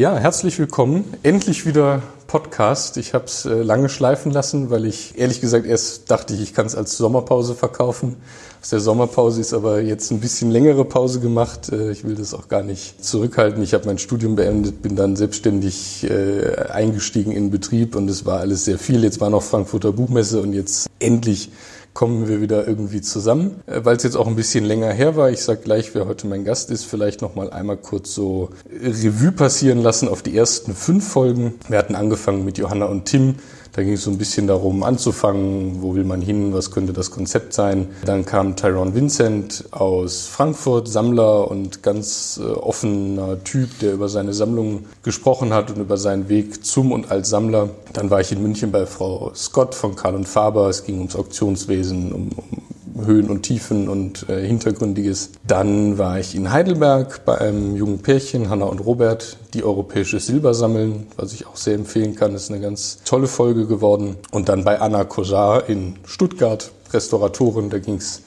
Ja, herzlich willkommen. Endlich wieder Podcast. Ich habe es äh, lange schleifen lassen, weil ich ehrlich gesagt erst dachte, ich, ich kann es als Sommerpause verkaufen. Aus der Sommerpause ist aber jetzt ein bisschen längere Pause gemacht. Äh, ich will das auch gar nicht zurückhalten. Ich habe mein Studium beendet, bin dann selbstständig äh, eingestiegen in Betrieb und es war alles sehr viel. Jetzt war noch Frankfurter Buchmesse und jetzt endlich kommen wir wieder irgendwie zusammen. Äh, Weil es jetzt auch ein bisschen länger her war, ich sage gleich, wer heute mein Gast ist, vielleicht noch mal einmal kurz so Revue passieren lassen auf die ersten fünf Folgen. Wir hatten angefangen mit Johanna und Tim. Da ging es so ein bisschen darum anzufangen, wo will man hin, was könnte das Konzept sein. Dann kam Tyrone Vincent aus Frankfurt, Sammler und ganz äh, offener Typ, der über seine Sammlung gesprochen hat und über seinen Weg zum und als Sammler. Dann war ich in München bei Frau Scott von Karl und Faber. Es ging ums Auktionswesen, um, um Höhen und Tiefen und äh, Hintergründiges. Dann war ich in Heidelberg bei einem jungen Pärchen, Hanna und Robert, die europäisches Silber sammeln, was ich auch sehr empfehlen kann. Das ist eine ganz tolle Folge geworden. Und dann bei Anna Kojar in Stuttgart, Restauratorin. Da ging es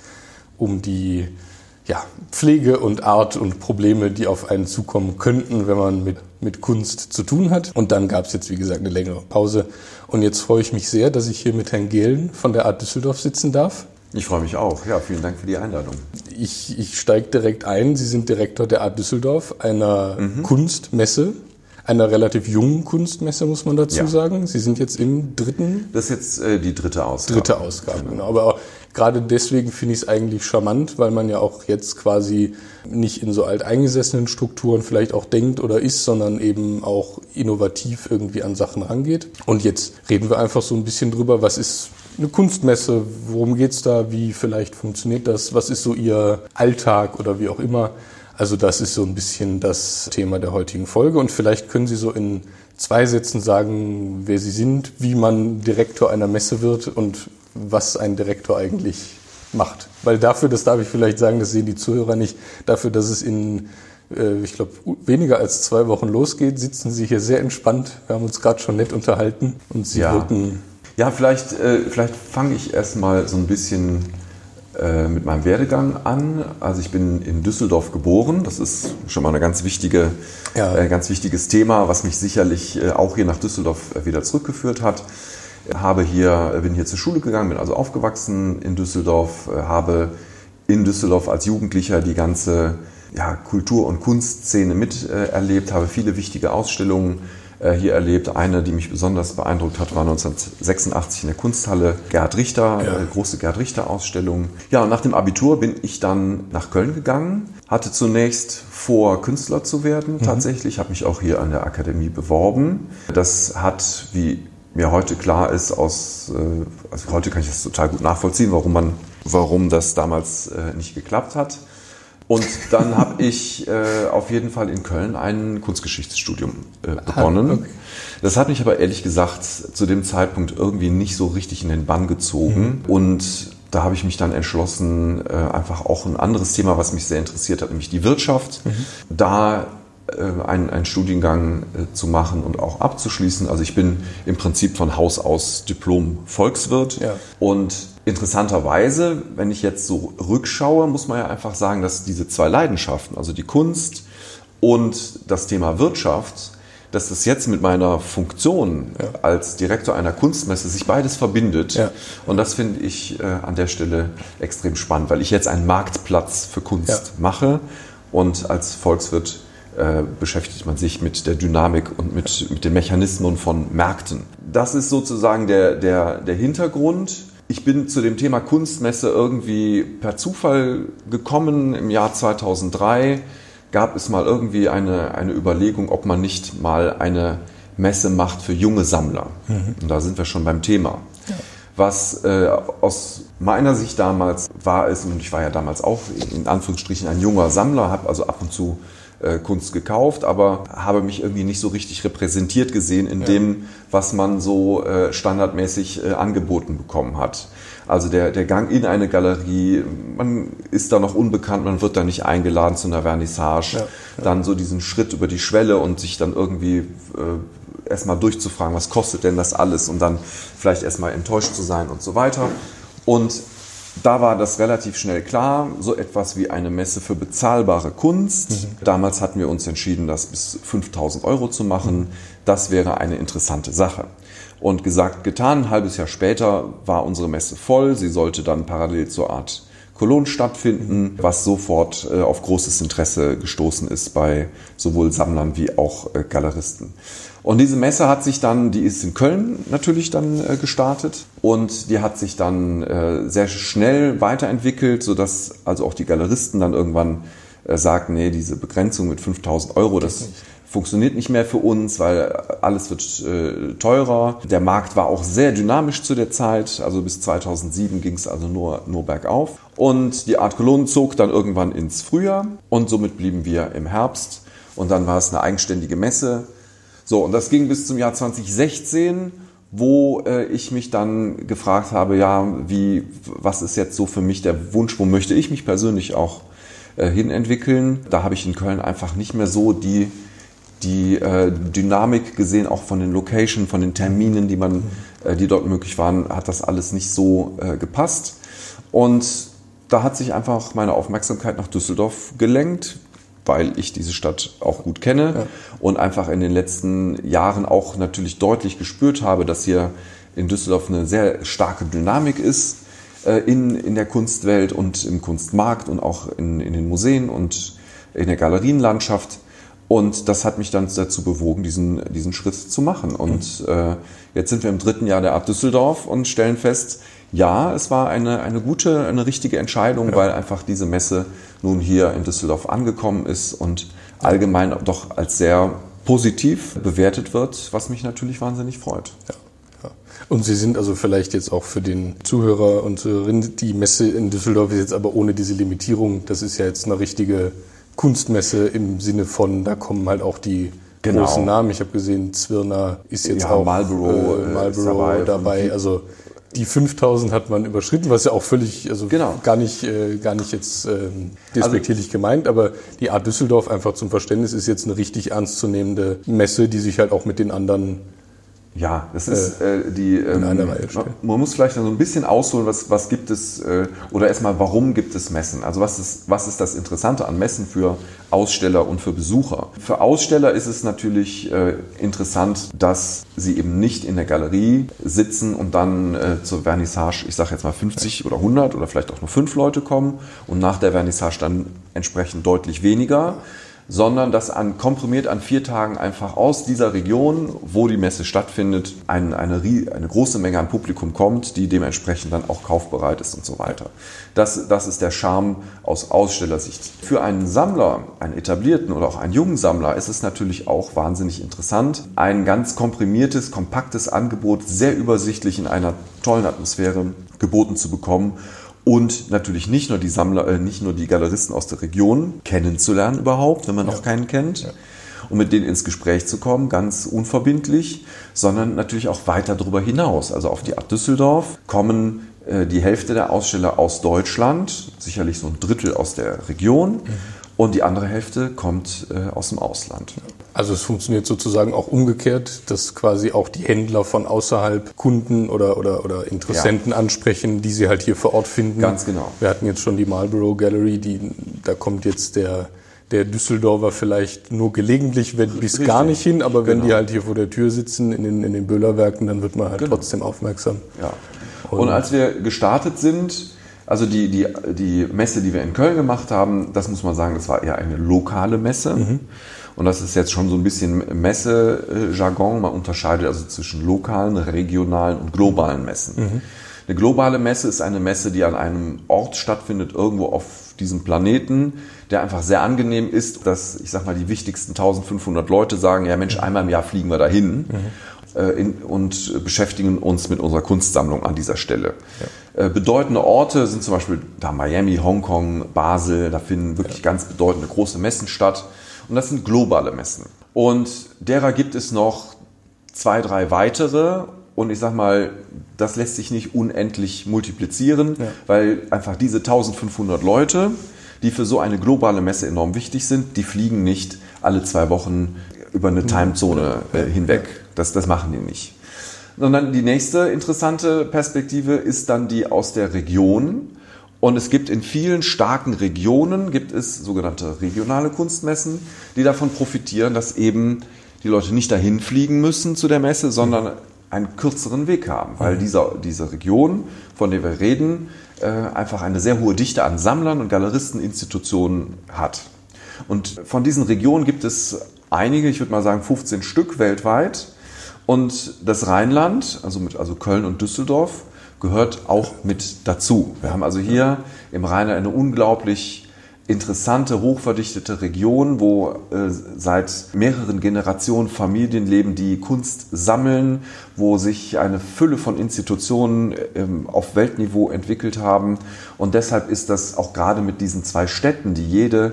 um die ja, Pflege und Art und Probleme, die auf einen zukommen könnten, wenn man mit, mit Kunst zu tun hat. Und dann gab es jetzt, wie gesagt, eine längere Pause. Und jetzt freue ich mich sehr, dass ich hier mit Herrn Gehlen von der Art Düsseldorf sitzen darf. Ich freue mich auch. Ja, vielen Dank für die Einladung. Ich, ich steige direkt ein. Sie sind Direktor der Art Düsseldorf, einer mhm. Kunstmesse, einer relativ jungen Kunstmesse, muss man dazu ja. sagen. Sie sind jetzt im dritten. Das ist jetzt äh, die dritte Ausgabe. Dritte Ausgabe, genau. genau. Aber auch, gerade deswegen finde ich es eigentlich charmant, weil man ja auch jetzt quasi nicht in so alteingesessenen Strukturen vielleicht auch denkt oder ist, sondern eben auch innovativ irgendwie an Sachen rangeht. Und jetzt reden wir einfach so ein bisschen drüber, was ist eine Kunstmesse, worum geht's da, wie vielleicht funktioniert das, was ist so Ihr Alltag oder wie auch immer. Also das ist so ein bisschen das Thema der heutigen Folge und vielleicht können Sie so in zwei Sätzen sagen, wer Sie sind, wie man Direktor einer Messe wird und was ein Direktor eigentlich macht. Weil dafür, das darf ich vielleicht sagen, das sehen die Zuhörer nicht, dafür, dass es in äh, ich glaube, weniger als zwei Wochen losgeht, sitzen Sie hier sehr entspannt. Wir haben uns gerade schon nett unterhalten und Sie ja. wirken ja, vielleicht, äh, vielleicht fange ich erstmal so ein bisschen äh, mit meinem Werdegang an. Also ich bin in Düsseldorf geboren. Das ist schon mal ein ganz, wichtige, ja. äh, ganz wichtiges Thema, was mich sicherlich äh, auch hier nach Düsseldorf äh, wieder zurückgeführt hat. Habe hier, bin hier zur Schule gegangen, bin also aufgewachsen in Düsseldorf, äh, habe in Düsseldorf als Jugendlicher die ganze ja, Kultur- und Kunstszene miterlebt, habe viele wichtige Ausstellungen äh, hier erlebt. Eine, die mich besonders beeindruckt hat, war 1986 in der Kunsthalle Gerhard Richter, ja. Äh, große Gerhard Richter Ausstellung. Ja, und nach dem Abitur bin ich dann nach Köln gegangen, hatte zunächst vor, Künstler zu werden. Mhm. Tatsächlich habe mich auch hier an der Akademie beworben. Das hat, wie mir heute klar ist, aus, äh, also heute kann ich das total gut nachvollziehen, warum man, warum das damals nicht geklappt hat. Und dann habe ich äh, auf jeden Fall in Köln ein Kunstgeschichtsstudium äh, begonnen. Ah, okay. Das hat mich aber ehrlich gesagt zu dem Zeitpunkt irgendwie nicht so richtig in den Bann gezogen. Mhm. Und da habe ich mich dann entschlossen, äh, einfach auch ein anderes Thema, was mich sehr interessiert hat, nämlich die Wirtschaft, mhm. da einen, einen Studiengang äh, zu machen und auch abzuschließen. Also ich bin im Prinzip von Haus aus Diplom-Volkswirt ja. und interessanterweise, wenn ich jetzt so rückschaue, muss man ja einfach sagen, dass diese zwei Leidenschaften, also die Kunst und das Thema Wirtschaft, dass das jetzt mit meiner Funktion ja. als Direktor einer Kunstmesse sich beides verbindet. Ja. Und das finde ich äh, an der Stelle extrem spannend, weil ich jetzt einen Marktplatz für Kunst mache und als Volkswirt äh, beschäftigt man sich mit der Dynamik und mit, mit den Mechanismen von Märkten. Das ist sozusagen der, der, der Hintergrund. Ich bin zu dem Thema Kunstmesse irgendwie per Zufall gekommen. Im Jahr 2003 gab es mal irgendwie eine, eine Überlegung, ob man nicht mal eine Messe macht für junge Sammler. Mhm. Und da sind wir schon beim Thema. Ja. Was äh, aus meiner Sicht damals war es, und ich war ja damals auch in Anführungsstrichen ein junger Sammler, habe also ab und zu äh, Kunst gekauft, aber habe mich irgendwie nicht so richtig repräsentiert gesehen in ja. dem, was man so äh, standardmäßig äh, angeboten bekommen hat. Also der, der Gang in eine Galerie, man ist da noch unbekannt, man wird da nicht eingeladen zu einer Vernissage. Ja, ja. Dann so diesen Schritt über die Schwelle und sich dann irgendwie äh, erstmal durchzufragen, was kostet denn das alles und dann vielleicht erstmal enttäuscht zu sein und so weiter. Und da war das relativ schnell klar, so etwas wie eine Messe für bezahlbare Kunst. Mhm. Damals hatten wir uns entschieden, das bis 5000 Euro zu machen. Das wäre eine interessante Sache. Und gesagt, getan, ein halbes Jahr später war unsere Messe voll. Sie sollte dann parallel zur Art Cologne stattfinden, was sofort äh, auf großes Interesse gestoßen ist bei sowohl Sammlern wie auch äh, Galeristen. Und diese Messe hat sich dann, die ist in Köln natürlich dann äh, gestartet und die hat sich dann äh, sehr schnell weiterentwickelt, sodass also auch die Galeristen dann irgendwann äh, sagten, nee, diese Begrenzung mit 5000 Euro, das funktioniert nicht mehr für uns, weil alles wird äh, teurer. Der Markt war auch sehr dynamisch zu der Zeit, also bis 2007 ging es also nur, nur bergauf. Und die Art Cologne zog dann irgendwann ins Frühjahr und somit blieben wir im Herbst. Und dann war es eine eigenständige Messe so, und das ging bis zum Jahr 2016, wo äh, ich mich dann gefragt habe, ja, wie, was ist jetzt so für mich der Wunsch, wo möchte ich mich persönlich auch äh, hinentwickeln? Da habe ich in Köln einfach nicht mehr so die, die äh, Dynamik gesehen, auch von den Locations, von den Terminen, die man, äh, die dort möglich waren, hat das alles nicht so äh, gepasst. Und da hat sich einfach meine Aufmerksamkeit nach Düsseldorf gelenkt weil ich diese Stadt auch gut kenne ja. und einfach in den letzten Jahren auch natürlich deutlich gespürt habe, dass hier in Düsseldorf eine sehr starke Dynamik ist äh, in, in der Kunstwelt und im Kunstmarkt und auch in, in den Museen und in der Galerienlandschaft. Und das hat mich dann dazu bewogen, diesen, diesen Schritt zu machen. Und mhm. äh, jetzt sind wir im dritten Jahr der Art Düsseldorf und stellen fest, ja, es war eine, eine gute, eine richtige Entscheidung, ja. weil einfach diese Messe nun hier in Düsseldorf angekommen ist und allgemein doch als sehr positiv bewertet wird, was mich natürlich wahnsinnig freut. Ja. Und Sie sind also vielleicht jetzt auch für den Zuhörer und Zuhörerinnen, die Messe in Düsseldorf ist jetzt aber ohne diese Limitierung. Das ist ja jetzt eine richtige Kunstmesse im Sinne von, da kommen halt auch die genau. großen Namen. Ich habe gesehen, Zwirner ist jetzt ja, auch Marlboro, äh, Marlboro dabei. dabei. Also die 5000 hat man überschritten, was ja auch völlig, also genau. gar nicht, äh, gar nicht jetzt äh, despektierlich also, gemeint, aber die Art Düsseldorf einfach zum Verständnis ist jetzt eine richtig ernstzunehmende Messe, die sich halt auch mit den anderen ja, das ist äh, äh die. Ähm. Man muss vielleicht so ein bisschen ausholen, was, was gibt es, äh, oder erstmal, warum gibt es Messen? Also, was ist, was ist das Interessante an Messen für Aussteller und für Besucher? Für Aussteller ist es natürlich äh, interessant, dass sie eben nicht in der Galerie sitzen und dann äh, zur Vernissage, ich sage jetzt mal 50 oder 100 oder vielleicht auch nur fünf Leute kommen und nach der Vernissage dann entsprechend deutlich weniger sondern dass an, komprimiert an vier Tagen einfach aus dieser Region, wo die Messe stattfindet, ein, eine, eine große Menge an Publikum kommt, die dementsprechend dann auch kaufbereit ist und so weiter. Das, das ist der Charme aus Ausstellersicht. Für einen Sammler, einen etablierten oder auch einen jungen Sammler ist es natürlich auch wahnsinnig interessant, ein ganz komprimiertes, kompaktes Angebot sehr übersichtlich in einer tollen Atmosphäre geboten zu bekommen und natürlich nicht nur die Sammler, äh, nicht nur die Galeristen aus der Region kennenzulernen überhaupt, wenn man noch keinen kennt. Ja. Und mit denen ins Gespräch zu kommen, ganz unverbindlich, sondern natürlich auch weiter darüber hinaus. Also auf die Art Düsseldorf kommen äh, die Hälfte der Aussteller aus Deutschland, sicherlich so ein Drittel aus der Region. Mhm und die andere Hälfte kommt äh, aus dem Ausland. Also es funktioniert sozusagen auch umgekehrt, dass quasi auch die Händler von außerhalb Kunden oder, oder, oder Interessenten ja. ansprechen, die sie halt hier vor Ort finden. Ganz genau. Wir hatten jetzt schon die Marlborough Gallery, die, da kommt jetzt der, der Düsseldorfer vielleicht nur gelegentlich, wenn bis Richtig. gar nicht hin, aber wenn genau. die halt hier vor der Tür sitzen in den, in den Böhlerwerken, dann wird man halt genau. trotzdem aufmerksam. Ja. Und, Und als wir gestartet sind, also die, die, die Messe, die wir in Köln gemacht haben, das muss man sagen, das war eher eine lokale Messe. Mhm. Und das ist jetzt schon so ein bisschen Messe-Jargon. Man unterscheidet also zwischen lokalen, regionalen und globalen Messen. Mhm. Eine globale Messe ist eine Messe, die an einem Ort stattfindet, irgendwo auf diesem Planeten, der einfach sehr angenehm ist, dass, ich sag mal, die wichtigsten 1500 Leute sagen, ja Mensch, einmal im Jahr fliegen wir dahin. Mhm. Äh, in, und beschäftigen uns mit unserer Kunstsammlung an dieser Stelle. Ja. Äh, bedeutende Orte sind zum Beispiel da Miami, Hongkong, Basel, da finden wirklich ja. ganz bedeutende große Messen statt. Und das sind globale Messen. Und derer gibt es noch zwei, drei weitere. Und ich sag mal, das lässt sich nicht unendlich multiplizieren, ja. weil einfach diese 1500 Leute, die für so eine globale Messe enorm wichtig sind, die fliegen nicht alle zwei Wochen über eine Timezone äh, hinweg. Das, das machen die nicht. Sondern die nächste interessante Perspektive ist dann die aus der Region. Und es gibt in vielen starken Regionen, gibt es sogenannte regionale Kunstmessen, die davon profitieren, dass eben die Leute nicht dahin fliegen müssen zu der Messe, sondern einen kürzeren Weg haben, weil dieser, diese Region, von der wir reden, äh, einfach eine sehr hohe Dichte an Sammlern und Galeristeninstitutionen hat. Und von diesen Regionen gibt es einige, ich würde mal sagen 15 Stück weltweit. Und das Rheinland, also, mit, also Köln und Düsseldorf, gehört auch mit dazu. Wir haben also hier im Rheinland eine unglaublich interessante, hochverdichtete Region, wo äh, seit mehreren Generationen Familien leben, die Kunst sammeln, wo sich eine Fülle von Institutionen ähm, auf Weltniveau entwickelt haben. Und deshalb ist das auch gerade mit diesen zwei Städten, die jede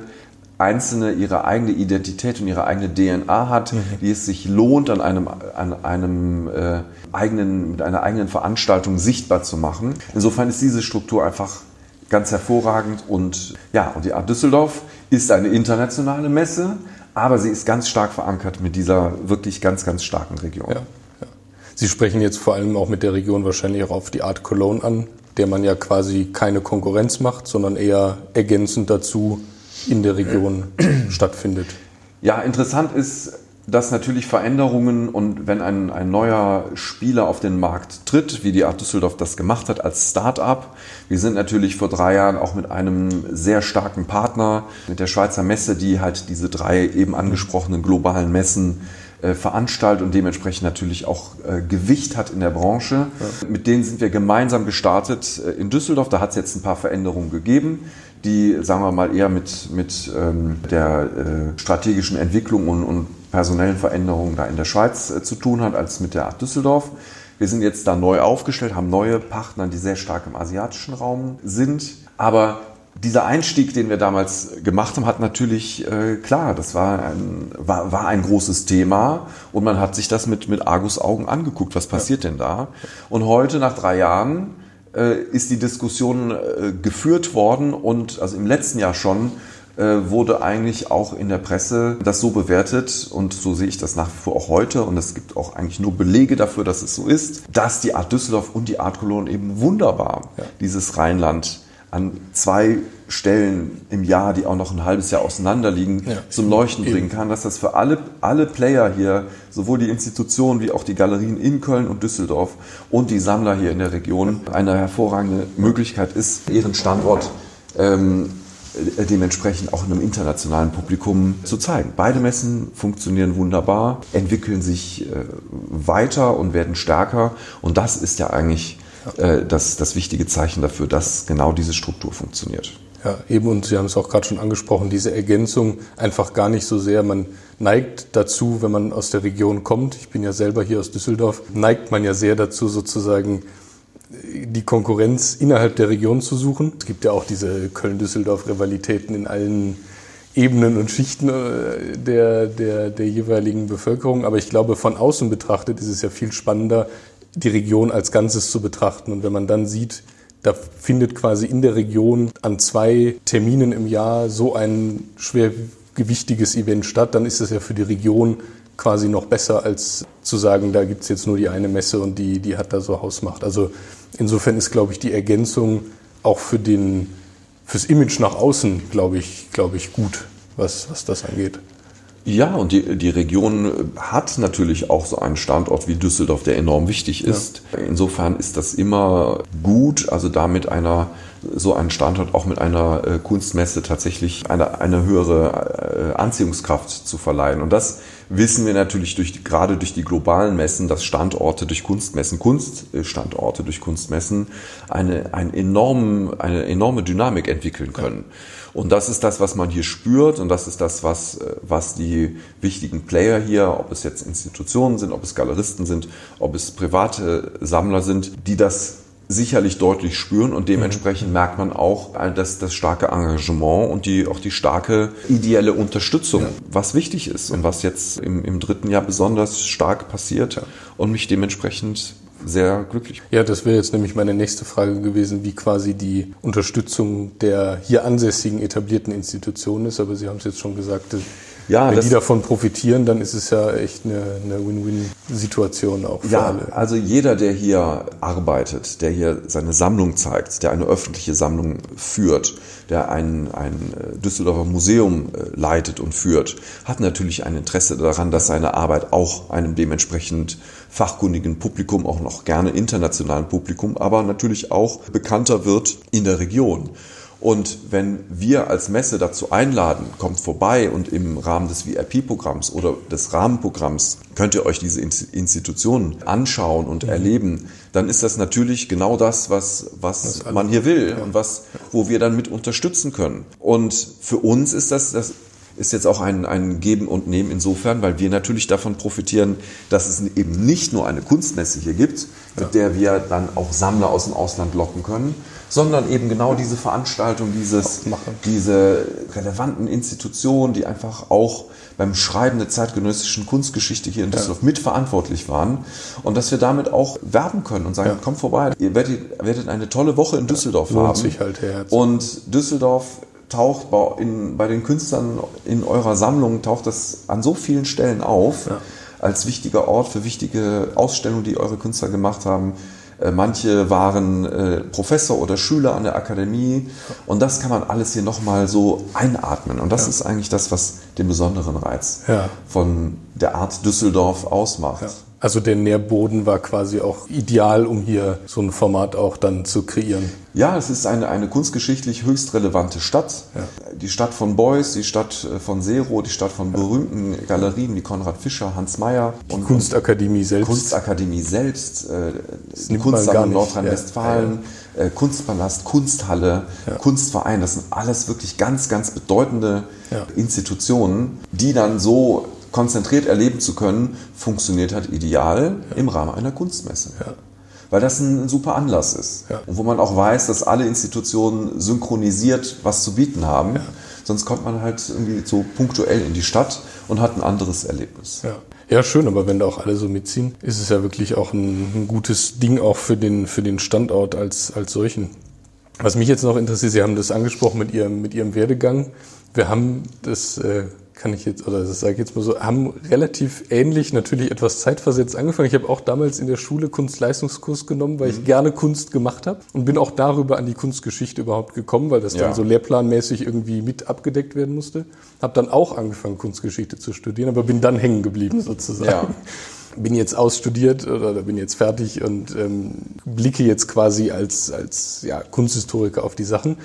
einzelne ihre eigene Identität und ihre eigene DNA hat, mhm. die es sich lohnt, an einem, an einem äh, eigenen, mit einer eigenen Veranstaltung sichtbar zu machen. Insofern ist diese Struktur einfach ganz hervorragend und ja, und die Art Düsseldorf ist eine internationale Messe, aber sie ist ganz stark verankert mit dieser wirklich ganz, ganz starken Region. Ja, ja. Sie sprechen jetzt vor allem auch mit der Region wahrscheinlich auch auf die Art Cologne an, der man ja quasi keine Konkurrenz macht, sondern eher ergänzend dazu in der Region stattfindet. Ja, interessant ist, dass natürlich Veränderungen und wenn ein, ein neuer Spieler auf den Markt tritt, wie die Art Düsseldorf das gemacht hat als Start-up, wir sind natürlich vor drei Jahren auch mit einem sehr starken Partner, mit der Schweizer Messe, die halt diese drei eben angesprochenen globalen Messen äh, veranstaltet und dementsprechend natürlich auch äh, Gewicht hat in der Branche. Ja. Mit denen sind wir gemeinsam gestartet äh, in Düsseldorf. Da hat es jetzt ein paar Veränderungen gegeben die, sagen wir mal, eher mit, mit ähm, der äh, strategischen Entwicklung und, und personellen Veränderungen da in der Schweiz äh, zu tun hat, als mit der Art Düsseldorf. Wir sind jetzt da neu aufgestellt, haben neue Partner, die sehr stark im asiatischen Raum sind. Aber dieser Einstieg, den wir damals gemacht haben, hat natürlich, äh, klar, das war ein, war, war ein großes Thema und man hat sich das mit, mit Argus-Augen angeguckt, was passiert ja. denn da? Und heute, nach drei Jahren, ist die Diskussion äh, geführt worden und also im letzten Jahr schon äh, wurde eigentlich auch in der Presse das so bewertet und so sehe ich das nach wie vor auch heute und es gibt auch eigentlich nur Belege dafür, dass es so ist, dass die Art Düsseldorf und die Art Cologne eben wunderbar ja. dieses Rheinland an zwei Stellen im Jahr, die auch noch ein halbes Jahr auseinander liegen, ja. zum Leuchten bringen kann, dass das für alle, alle Player hier, sowohl die Institutionen wie auch die Galerien in Köln und Düsseldorf und die Sammler hier in der Region eine hervorragende Möglichkeit ist, ihren Standort ähm, äh, dementsprechend auch einem internationalen Publikum zu zeigen. Beide Messen funktionieren wunderbar, entwickeln sich äh, weiter und werden stärker und das ist ja eigentlich äh, das, das wichtige Zeichen dafür, dass genau diese Struktur funktioniert. Ja, eben und Sie haben es auch gerade schon angesprochen, diese Ergänzung einfach gar nicht so sehr. Man neigt dazu, wenn man aus der Region kommt, ich bin ja selber hier aus Düsseldorf, neigt man ja sehr dazu sozusagen die Konkurrenz innerhalb der Region zu suchen. Es gibt ja auch diese Köln-Düsseldorf-Rivalitäten in allen Ebenen und Schichten äh, der, der, der jeweiligen Bevölkerung. Aber ich glaube, von außen betrachtet ist es ja viel spannender, die Region als Ganzes zu betrachten. Und wenn man dann sieht, da findet quasi in der Region an zwei Terminen im Jahr so ein schwergewichtiges Event statt, dann ist es ja für die Region quasi noch besser, als zu sagen, da gibt es jetzt nur die eine Messe und die, die hat da so Hausmacht. Also insofern ist, glaube ich, die Ergänzung auch für den, fürs Image nach außen, glaube ich, glaube ich, gut, was, was das angeht. Ja, und die, die Region hat natürlich auch so einen Standort wie Düsseldorf, der enorm wichtig ist. Ja. Insofern ist das immer gut, also damit einer so einen Standort auch mit einer äh, Kunstmesse tatsächlich eine, eine höhere äh, Anziehungskraft zu verleihen. Und das wissen wir natürlich durch, gerade durch die globalen Messen, dass Standorte durch Kunstmessen, Kunststandorte durch Kunstmessen eine, einen enormen, eine enorme Dynamik entwickeln können. Ja. Und das ist das, was man hier spürt und das ist das, was, was die wichtigen Player hier, ob es jetzt Institutionen sind, ob es Galeristen sind, ob es private Sammler sind, die das sicherlich deutlich spüren und dementsprechend mhm. merkt man auch äh, dass das starke Engagement und die, auch die starke ideelle Unterstützung, ja. was wichtig ist und was jetzt im, im dritten Jahr besonders stark passiert und mich dementsprechend sehr glücklich. Ja, das wäre jetzt nämlich meine nächste Frage gewesen, wie quasi die Unterstützung der hier ansässigen etablierten Institutionen ist. Aber Sie haben es jetzt schon gesagt, ja, wenn die davon profitieren, dann ist es ja echt eine, eine Win-Win-Situation auch für ja, alle. Also jeder, der hier arbeitet, der hier seine Sammlung zeigt, der eine öffentliche Sammlung führt, der ein, ein äh, Düsseldorfer Museum äh, leitet und führt, hat natürlich ein Interesse daran, dass seine Arbeit auch einem dementsprechend fachkundigen Publikum, auch noch gerne internationalen Publikum, aber natürlich auch bekannter wird in der Region. Und wenn wir als Messe dazu einladen, kommt vorbei und im Rahmen des VIP-Programms oder des Rahmenprogramms könnt ihr euch diese Institutionen anschauen und mhm. erleben, dann ist das natürlich genau das, was, was man hier will ja. und was, wo wir dann mit unterstützen können. Und für uns ist das, das ist jetzt auch ein, ein Geben und Nehmen insofern, weil wir natürlich davon profitieren, dass es eben nicht nur eine Kunstmesse hier gibt, mit ja. der wir dann auch Sammler aus dem Ausland locken können, sondern eben genau diese Veranstaltung, dieses, diese relevanten Institutionen, die einfach auch beim Schreiben der zeitgenössischen Kunstgeschichte hier in Düsseldorf ja. mitverantwortlich waren und dass wir damit auch werben können und sagen, ja. kommt vorbei, ihr werdet, werdet, eine tolle Woche in Düsseldorf Lohnt haben. Sich halt Herz. Und Düsseldorf taucht bei, in, bei den Künstlern in eurer Sammlung taucht das an so vielen Stellen auf ja. als wichtiger Ort für wichtige Ausstellungen, die eure Künstler gemacht haben. Äh, manche waren äh, Professor oder Schüler an der Akademie und das kann man alles hier nochmal so einatmen. Und das ja. ist eigentlich das, was den besonderen Reiz ja. von der Art Düsseldorf ausmacht. Ja. Also der Nährboden war quasi auch ideal, um hier so ein Format auch dann zu kreieren. Ja, es ist eine, eine kunstgeschichtlich höchst relevante Stadt. Ja. Die Stadt von Beuys, die Stadt äh, von Zero, die Stadt von berühmten Galerien wie Konrad Fischer, Hans Mayer. Die und Kunstakademie selbst. Kunstakademie selbst, äh, die Kunstsammlung Nordrhein-Westfalen, ja. äh, Kunstpalast, Kunsthalle, ja. Kunstverein. Das sind alles wirklich ganz, ganz bedeutende Institutionen, die dann so konzentriert erleben zu können, funktioniert halt ideal ja. im Rahmen einer Kunstmesse. Ja. Weil das ein super Anlass ist. Ja. Und wo man auch weiß, dass alle Institutionen synchronisiert was zu bieten haben. Sonst kommt man halt irgendwie so punktuell in die Stadt und hat ein anderes Erlebnis. Ja. Ja, schön, aber wenn da auch alle so mitziehen, ist es ja wirklich auch ein, ein gutes Ding auch für den, für den Standort als, als solchen. Was mich jetzt noch interessiert, Sie haben das angesprochen mit Ihrem, mit Ihrem Werdegang. Wir haben das äh, kann ich jetzt, oder das sage ich jetzt mal so, haben relativ ähnlich, natürlich etwas zeitversetzt angefangen. Ich habe auch damals in der Schule Kunstleistungskurs genommen, weil mhm. ich gerne Kunst gemacht habe und bin auch darüber an die Kunstgeschichte überhaupt gekommen, weil das ja. dann so lehrplanmäßig irgendwie mit abgedeckt werden musste. Habe dann auch angefangen, Kunstgeschichte zu studieren, aber bin dann hängen geblieben sozusagen. Ja. Bin jetzt ausstudiert oder bin jetzt fertig und ähm, blicke jetzt quasi als, als ja, Kunsthistoriker auf die Sachen.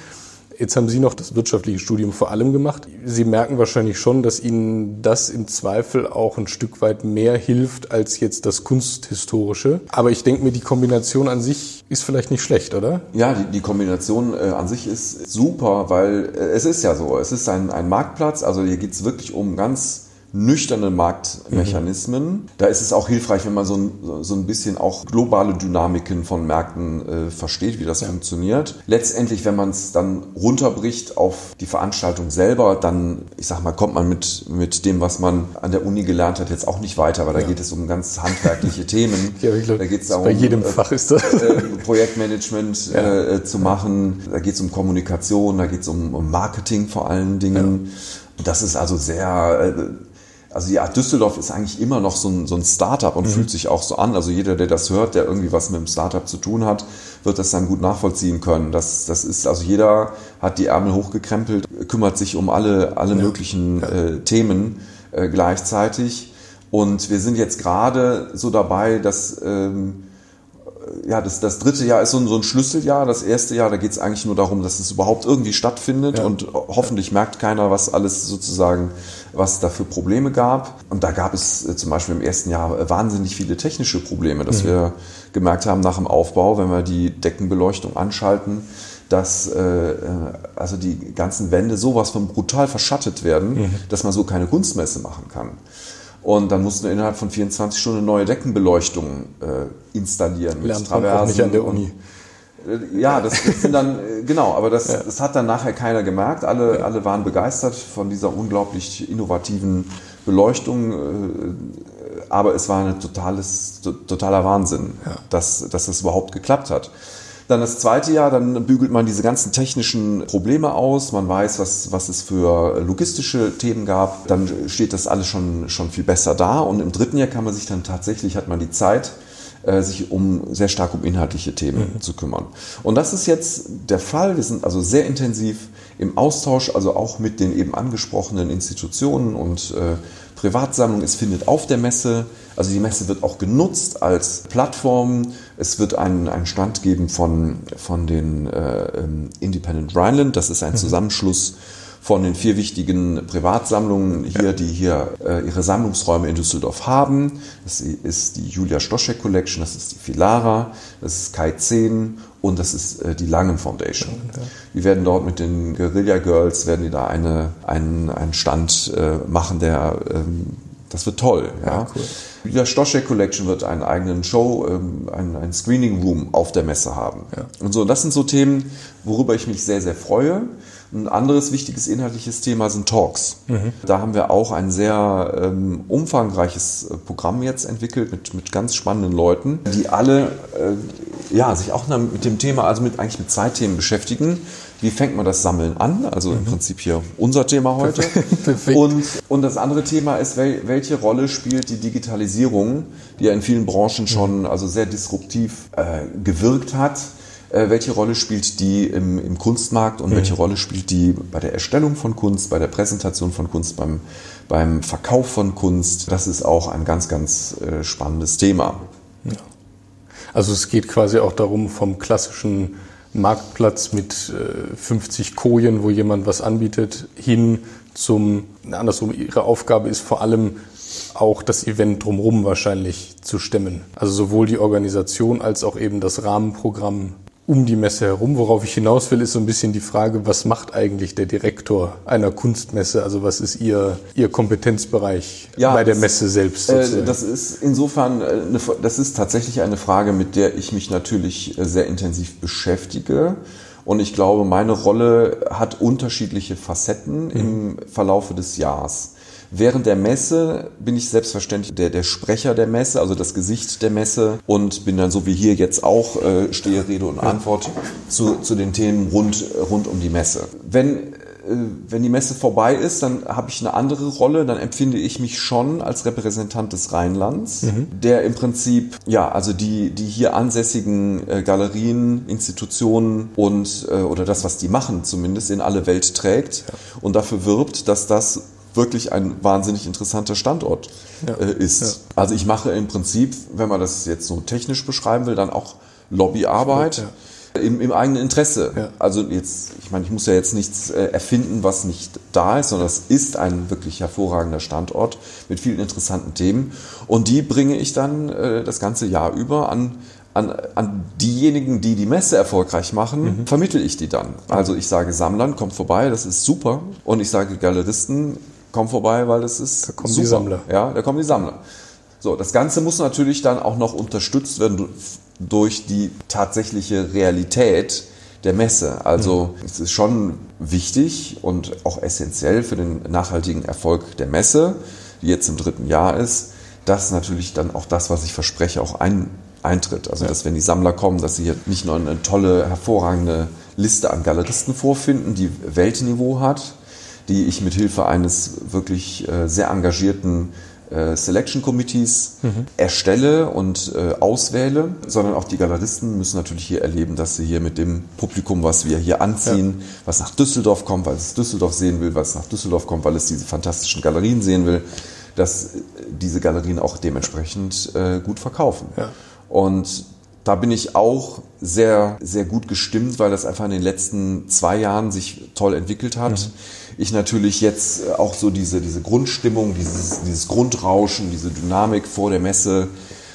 Jetzt haben Sie noch das wirtschaftliche Studium vor allem gemacht. Sie merken wahrscheinlich schon, dass Ihnen das im Zweifel auch ein Stück weit mehr hilft als jetzt das Kunsthistorische. Aber ich denke mir, die Kombination an sich ist vielleicht nicht schlecht, oder? Ja, die, die Kombination äh, an sich ist super, weil äh, es ist ja so, es ist ein, ein Marktplatz, also hier geht es wirklich um ganz nüchterne Marktmechanismen. Mhm. Da ist es auch hilfreich, wenn man so ein, so ein bisschen auch globale Dynamiken von Märkten äh, versteht, wie das ja. funktioniert. Letztendlich, wenn man es dann runterbricht auf die Veranstaltung selber, dann, ich sag mal, kommt man mit, mit dem, was man an der Uni gelernt hat, jetzt auch nicht weiter, weil da ja. geht es um ganz handwerkliche Themen. Ja, ich glaub, da geht es darum, bei jedem äh, Fach ist das. Äh, Projektmanagement ja. äh, zu machen, da geht es um Kommunikation, da geht es um, um Marketing vor allen Dingen. Das ist also sehr, äh, also ja, Düsseldorf ist eigentlich immer noch so ein, so ein Startup und mhm. fühlt sich auch so an. Also jeder, der das hört, der irgendwie was mit dem Startup zu tun hat, wird das dann gut nachvollziehen können. Das, das ist, also jeder hat die Ärmel hochgekrempelt, kümmert sich um alle, alle ja. möglichen ja. Äh, Themen äh, gleichzeitig. Und wir sind jetzt gerade so dabei, dass ähm, ja, das, das dritte Jahr ist so ein, so ein Schlüsseljahr. Das erste Jahr, da geht es eigentlich nur darum, dass es überhaupt irgendwie stattfindet ja. und hoffentlich merkt keiner, was alles sozusagen, was da für Probleme gab. Und da gab es äh, zum Beispiel im ersten Jahr äh, wahnsinnig viele technische Probleme, dass mhm. wir gemerkt haben nach dem Aufbau, wenn wir die Deckenbeleuchtung anschalten, dass äh, äh also die ganzen Wände sowas von brutal verschattet werden, mhm. dass man so keine Kunstmesse machen kann. Und dann mussten wir innerhalb von 24 Stunden eine neue Deckenbeleuchtung äh, installieren. Lernt man auch nicht an der Uni. Und, äh, ja, das, das, sind dann, äh, genau, aber das, ja. das hat dann nachher keiner gemerkt. Alle, ja. alle waren begeistert von dieser unglaublich innovativen Beleuchtung. Äh, aber es war ein totales, totaler Wahnsinn, ja. dass, dass das überhaupt geklappt hat. Dann das zweite Jahr, dann bügelt man diese ganzen technischen Probleme aus. Man weiß, was, was es für logistische Themen gab. Dann steht das alles schon, schon viel besser da. Und im dritten Jahr kann man sich dann tatsächlich, hat man die Zeit, äh, sich um sehr stark um inhaltliche Themen mhm. zu kümmern. Und das ist jetzt der Fall. Wir sind also sehr intensiv im Austausch, also auch mit den eben angesprochenen Institutionen und äh, Privatsammlungen. Es findet auf der Messe, also die Messe wird auch genutzt als Plattform. Es wird einen, einen Stand geben von, von den äh, ähm, Independent Rhineland. Das ist ein mhm. Zusammenschluss von den vier wichtigen Privatsammlungen hier, die hier äh, ihre Sammlungsräume in Düsseldorf haben. Das ist die Julia Stoschek Collection, das ist die Filara, das ist Kai 10 und das ist äh, die Langen Foundation. Ja. Wir werden dort mit den Guerilla Girls, werden die da eine, einen, einen Stand äh, machen, der, ähm, das wird toll. Ja, ja cool. Die Stoschek Collection wird einen eigenen Show, ähm, einen, einen Screening Room auf der Messe haben. Ja. Und so, das sind so Themen, worüber ich mich sehr, sehr freue. Ein anderes wichtiges inhaltlich Thema sind Talks. Mhm. Da haben wir auch ein sehr ähm, umfangreiches äh, Programm jetzt entwickelt mit, mit ganz spannenden Leuten, die alle äh, ja, sich auch mit dem Thema, also mit, eigentlich mit zwei Themen beschäftigen. Wie fängt man das Sammeln an? Also mhm. im Prinzip hier unser Thema heute. Perfekt. Und, und das andere Thema ist, wel, welche Rolle spielt die Digitalisierung, die ja in vielen Branchen schon mhm. also sehr disruptiv äh, gewirkt hat äh, welche Rolle spielt die im, im Kunstmarkt und mhm. welche Rolle spielt die bei der Erstellung von Kunst, bei der Präsentation von Kunst, beim, beim Verkauf von Kunst. Das ist auch ein ganz, ganz äh, spannendes Thema. Ja. Also es geht quasi auch darum, vom klassischen Marktplatz mit 50 äh, Kojen, wo jemand was anbietet, hin zum, andersrum, ihre Aufgabe ist vor allem auch das Event drumherum wahrscheinlich zu stemmen. Also sowohl die Organisation als auch eben das Rahmenprogramm um die Messe herum. Worauf ich hinaus will, ist so ein bisschen die Frage, was macht eigentlich der Direktor einer Kunstmesse? Also was ist Ihr, Ihr Kompetenzbereich ja, bei der Messe selbst? Äh, das ist insofern, äh, eine, das ist tatsächlich eine Frage, mit der ich mich natürlich äh, sehr intensiv beschäftige. Und ich glaube, meine Rolle hat unterschiedliche Facetten mhm. im Verlaufe des Jahres. Während der Messe bin ich selbstverständlich der, der Sprecher der Messe, also das Gesicht der Messe und bin dann so wie hier jetzt auch, äh, stehe Rede und Antwort zu, zu den Themen rund, rund um die Messe. Wenn äh, wenn die Messe vorbei ist, dann habe ich eine andere Rolle, dann empfinde ich mich schon als Repräsentant des Rheinlands, mhm. der im Prinzip, ja, also die, die hier ansässigen äh, Galerien, Institutionen und, äh, oder das, was die machen zumindest, in alle Welt trägt ja. und dafür wirbt, dass das wirklich ein wahnsinnig interessanter Standort ja. äh, ist. Ja. Also ich mache im Prinzip, wenn man das jetzt so technisch beschreiben will, dann auch Lobbyarbeit. Ja. Im, Im, eigenen Interesse. Also jetzt, ich meine, ich muss ja jetzt nichts äh, erfinden, was nicht da ist, sondern es ist ein wirklich hervorragender Standort mit vielen interessanten Themen. Und die bringe ich dann äh, das ganze Jahr über an, an, an diejenigen, die die Messe erfolgreich machen, mhm. vermittel ich die dann. Also ich sage Sammlern, kommt vorbei, das ist super. Und ich sage Galeristen, komm vorbei, weil das ist. Da kommen super. die Sammler. Ja, da kommen die Sammler. So, das Ganze muss natürlich dann auch noch unterstützt werden durch die tatsächliche Realität der Messe. Also mhm. es ist schon wichtig und auch essentiell für den nachhaltigen Erfolg der Messe, die jetzt im dritten Jahr ist, dass natürlich dann auch das, was ich verspreche, auch ein, eintritt. Also ja. dass wenn die Sammler kommen, dass sie hier nicht nur eine tolle, hervorragende Liste an Galeristen vorfinden, die Weltniveau hat, die ich mit Hilfe eines wirklich äh, sehr engagierten äh, Selection Committees mhm. erstelle und äh, auswähle, sondern auch die Galeristen müssen natürlich hier erleben, dass sie hier mit dem Publikum, was wir hier anziehen, ja. was nach Düsseldorf kommt, weil es Düsseldorf sehen will, was nach Düsseldorf kommt, weil es diese fantastischen Galerien sehen will, dass diese Galerien auch dementsprechend äh, gut verkaufen. Ja. Und da bin ich auch sehr, sehr gut gestimmt, weil das einfach in den letzten zwei Jahren sich toll entwickelt hat. Mhm. Ich natürlich jetzt auch so diese, diese Grundstimmung, dieses, dieses Grundrauschen, diese Dynamik vor der Messe,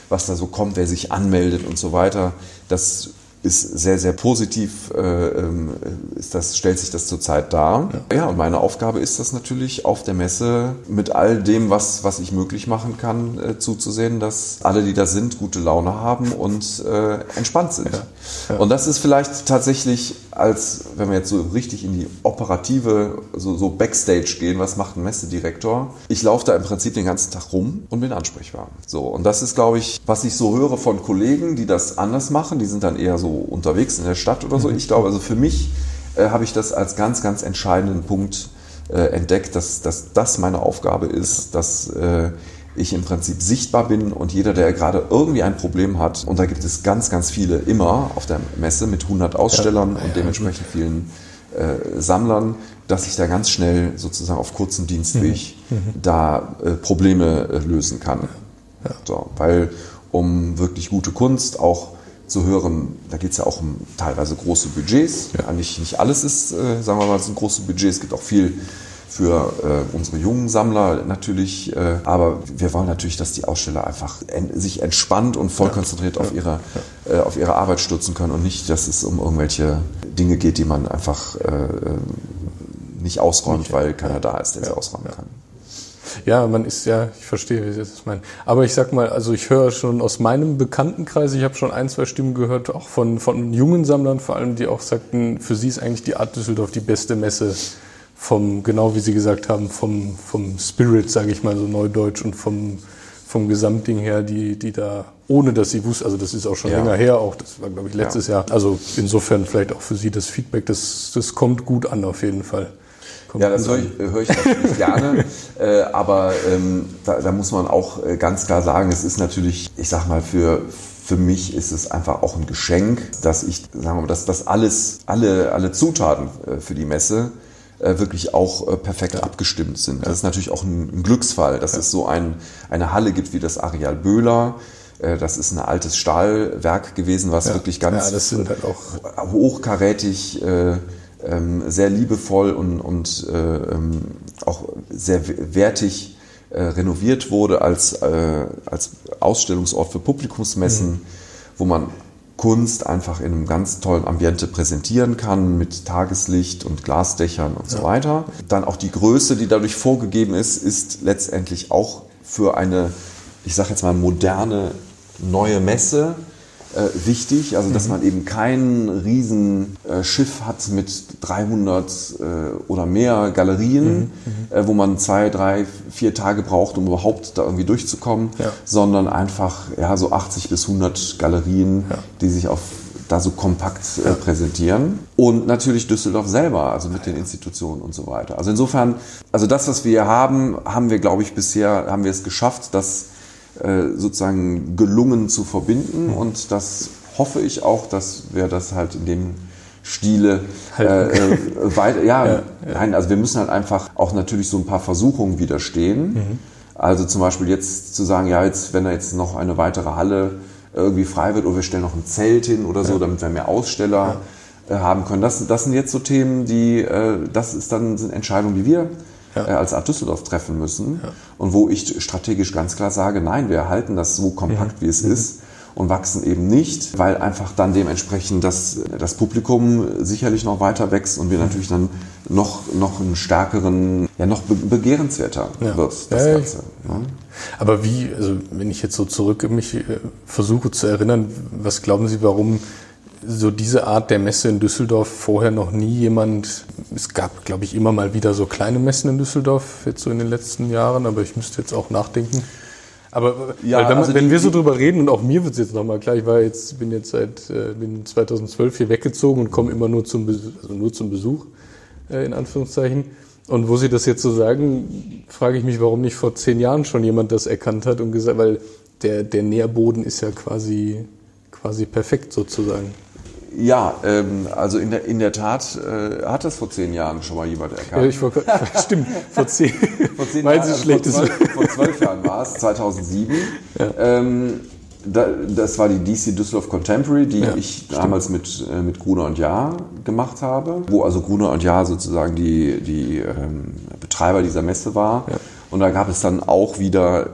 was da so kommt, wer sich anmeldet und so weiter, das ist sehr, sehr positiv, äh, ähm, ist das, stellt sich das zurzeit dar. Ja. ja, und meine Aufgabe ist das natürlich auf der Messe mit all dem, was, was ich möglich machen kann, äh, zuzusehen, dass alle, die da sind, gute Laune haben und äh, entspannt sind. Ja. Ja. Und das ist vielleicht tatsächlich als, wenn wir jetzt so richtig in die operative, so, so Backstage gehen, was macht ein Messedirektor? Ich laufe da im Prinzip den ganzen Tag rum und bin ansprechbar. So, und das ist, glaube ich, was ich so höre von Kollegen, die das anders machen, die sind dann eher so so unterwegs in der Stadt oder so. Mhm. Ich glaube, also für mich äh, habe ich das als ganz, ganz entscheidenden Punkt äh, entdeckt, dass, dass das meine Aufgabe ist, dass äh, ich im Prinzip sichtbar bin und jeder, der gerade irgendwie ein Problem hat, und da gibt es ganz, ganz viele immer auf der Messe mit 100 Ausstellern ja, und dementsprechend vielen äh, Sammlern, dass ich da ganz schnell sozusagen auf kurzem Dienstweg mhm. mhm. da äh, Probleme äh, lösen kann. Ja. So, weil um wirklich gute Kunst auch zu hören, da geht es ja auch um teilweise große Budgets. Ja. Nicht, nicht alles ist, äh, sagen wir mal, sind große Budgets. Es gibt auch viel für äh, unsere jungen Sammler natürlich. Äh, aber wir wollen natürlich, dass die Aussteller einfach en sich entspannt und voll ja. konzentriert auf, ihre, äh, auf ihre Arbeit stürzen können und nicht, dass es um irgendwelche Dinge geht, die man einfach äh, nicht ausräumt, nicht, weil keiner da ist, der sie ausräumen kann. Ja, man ist ja, ich verstehe, wie Sie das meinen. Aber ich sag mal, also ich höre schon aus meinem Bekanntenkreis, ich habe schon ein, zwei Stimmen gehört, auch von, von jungen Sammlern vor allem, die auch sagten, für sie ist eigentlich die Art Düsseldorf die beste Messe vom, genau wie Sie gesagt haben, vom, vom Spirit, sage ich mal so neudeutsch, und vom, vom Gesamtding her, die, die da, ohne dass sie wussten, also das ist auch schon ja. länger her, auch das war, glaube ich, letztes ja. Jahr. Also insofern vielleicht auch für Sie das Feedback, das, das kommt gut an auf jeden Fall. Kommt ja, das höre ich, höre ich natürlich gerne, äh, aber ähm, da, da muss man auch äh, ganz klar sagen, es ist natürlich, ich sag mal, für, für mich ist es einfach auch ein Geschenk, dass ich, sagen wir mal, dass das alles, alle, alle Zutaten äh, für die Messe äh, wirklich auch äh, perfekt ja. abgestimmt sind. Das ist natürlich auch ein, Glücksfall, dass ja. es so ein, eine Halle gibt wie das Areal Böhler. Äh, das ist ein altes Stahlwerk gewesen, was ja. wirklich ganz halt hochkarätig, äh, sehr liebevoll und, und äh, ähm, auch sehr wertig äh, renoviert wurde als, äh, als Ausstellungsort für Publikumsmessen, mhm. wo man Kunst einfach in einem ganz tollen Ambiente präsentieren kann mit Tageslicht und Glasdächern und ja. so weiter. Dann auch die Größe, die dadurch vorgegeben ist, ist letztendlich auch für eine, ich sage jetzt mal, moderne neue Messe äh, wichtig, also dass mhm. man eben kein Riesenschiff äh, hat mit 300 äh, oder mehr Galerien, mhm. Äh, wo man zwei, drei, vier Tage braucht, um überhaupt da irgendwie durchzukommen, ja. sondern einfach ja, so 80 bis 100 Galerien, ja. die sich auf da so kompakt äh, ja. präsentieren. Und natürlich Düsseldorf selber, also mit den Institutionen und so weiter. Also insofern, also das, was wir haben, haben wir, glaube ich, bisher, haben wir es geschafft, dass sozusagen gelungen zu verbinden. Mhm. Und das hoffe ich auch, dass wir das halt in dem Stile äh, äh, weiter. Ja, ja, ja, nein, also wir müssen halt einfach auch natürlich so ein paar Versuchungen widerstehen. Mhm. Also zum Beispiel jetzt zu sagen, ja, jetzt, wenn da jetzt noch eine weitere Halle irgendwie frei wird oder wir stellen noch ein Zelt hin oder so, ja. damit wir mehr Aussteller äh, haben können. Das, das sind jetzt so Themen, die, äh, das ist dann sind Entscheidungen, die wir ja. äh, als Art Düsseldorf treffen müssen. Ja. Und wo ich strategisch ganz klar sage, nein, wir halten das so kompakt, mhm. wie es mhm. ist und wachsen eben nicht, weil einfach dann dementsprechend das, das Publikum sicherlich noch weiter wächst und wir mhm. natürlich dann noch, noch einen stärkeren, ja noch begehrenswerter ja. wird, das ja, Ganze. Ja. Aber wie, also wenn ich jetzt so zurück mich äh, versuche zu erinnern, was glauben Sie, warum so diese Art der Messe in Düsseldorf vorher noch nie jemand. Es gab, glaube ich, immer mal wieder so kleine Messen in Düsseldorf, jetzt so in den letzten Jahren, aber ich müsste jetzt auch nachdenken. Aber ja, wenn, also wenn die, wir so drüber reden, und auch mir wird es jetzt nochmal klar, ich war jetzt, bin jetzt seit äh, bin 2012 hier weggezogen und komme immer nur zum, Besuch, also nur zum Besuch, äh, in Anführungszeichen. Und wo Sie das jetzt so sagen, frage ich mich, warum nicht vor zehn Jahren schon jemand das erkannt hat und gesagt, weil der, der Nährboden ist ja quasi, quasi perfekt sozusagen. Ja, ähm, also in der, in der Tat äh, hat das vor zehn Jahren schon mal jemand erkannt. Ja, ich vor, stimmt, vor zehn, vor zehn Jahren, also vor, zwölf, vor zwölf Jahren war es, 2007. Ja. Ähm, da, das war die DC Düsseldorf Contemporary, die ja, ich stimmt. damals mit, äh, mit Gruner und Jahr gemacht habe, wo also Gruner und Jahr sozusagen die, die ähm, Betreiber dieser Messe war. Ja. Und da gab es dann auch wieder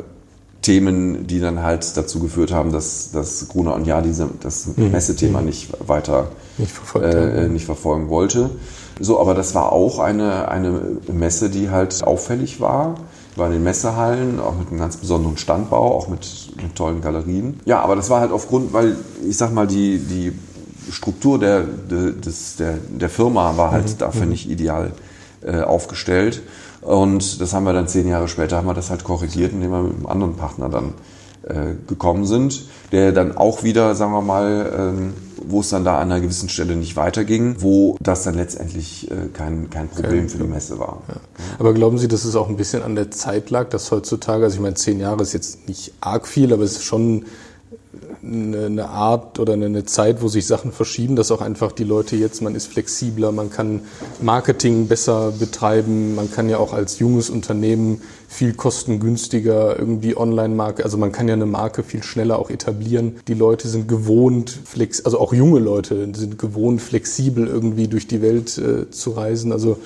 Themen, die dann halt dazu geführt haben, dass, dass Gruner und Jahr diese, das mhm. Messethema mhm. nicht weiter nicht, äh, nicht, verfolgen wollte. So, aber das war auch eine, eine Messe, die halt auffällig war. War in den Messehallen, auch mit einem ganz besonderen Standbau, auch mit, mit tollen Galerien. Ja, aber das war halt aufgrund, weil ich sag mal, die, die Struktur der, des, der, der Firma war halt mhm. dafür mhm. nicht ideal äh, aufgestellt. Und das haben wir dann zehn Jahre später, haben wir das halt korrigiert, indem wir mit einem anderen Partner dann äh, gekommen sind, der dann auch wieder, sagen wir mal, ähm, wo es dann da an einer gewissen Stelle nicht weiterging, wo das dann letztendlich äh, kein, kein Problem okay. für die Messe war. Ja. Aber glauben Sie, dass es auch ein bisschen an der Zeit lag, dass heutzutage, also ich meine, zehn Jahre ist jetzt nicht arg viel, aber es ist schon eine Art oder eine Zeit, wo sich Sachen verschieben, dass auch einfach die Leute jetzt, man ist flexibler, man kann Marketing besser betreiben, man kann ja auch als junges Unternehmen viel kostengünstiger irgendwie Online-Marke, also man kann ja eine Marke viel schneller auch etablieren. Die Leute sind gewohnt, flex, also auch junge Leute sind gewohnt, flexibel irgendwie durch die Welt äh, zu reisen. Also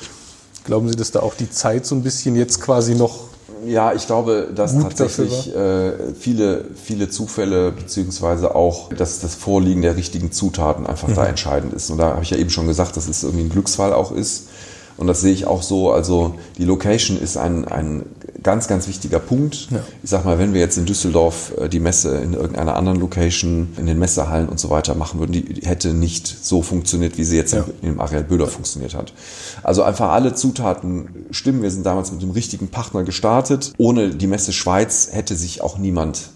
glauben Sie, dass da auch die Zeit so ein bisschen jetzt quasi noch ja, ich glaube, dass tatsächlich äh, viele, viele Zufälle beziehungsweise auch dass das Vorliegen der richtigen Zutaten einfach mhm. da entscheidend ist. Und da habe ich ja eben schon gesagt, dass es irgendwie ein Glücksfall auch ist. Und das sehe ich auch so. Also die Location ist ein, ein ganz, ganz wichtiger Punkt. Ja. Ich sag mal, wenn wir jetzt in Düsseldorf äh, die Messe in irgendeiner anderen Location, in den Messehallen und so weiter machen würden, die hätte nicht so funktioniert, wie sie jetzt ja. im Ariel Böder funktioniert hat. Also einfach alle Zutaten stimmen. Wir sind damals mit dem richtigen Partner gestartet. Ohne die Messe Schweiz hätte sich auch niemand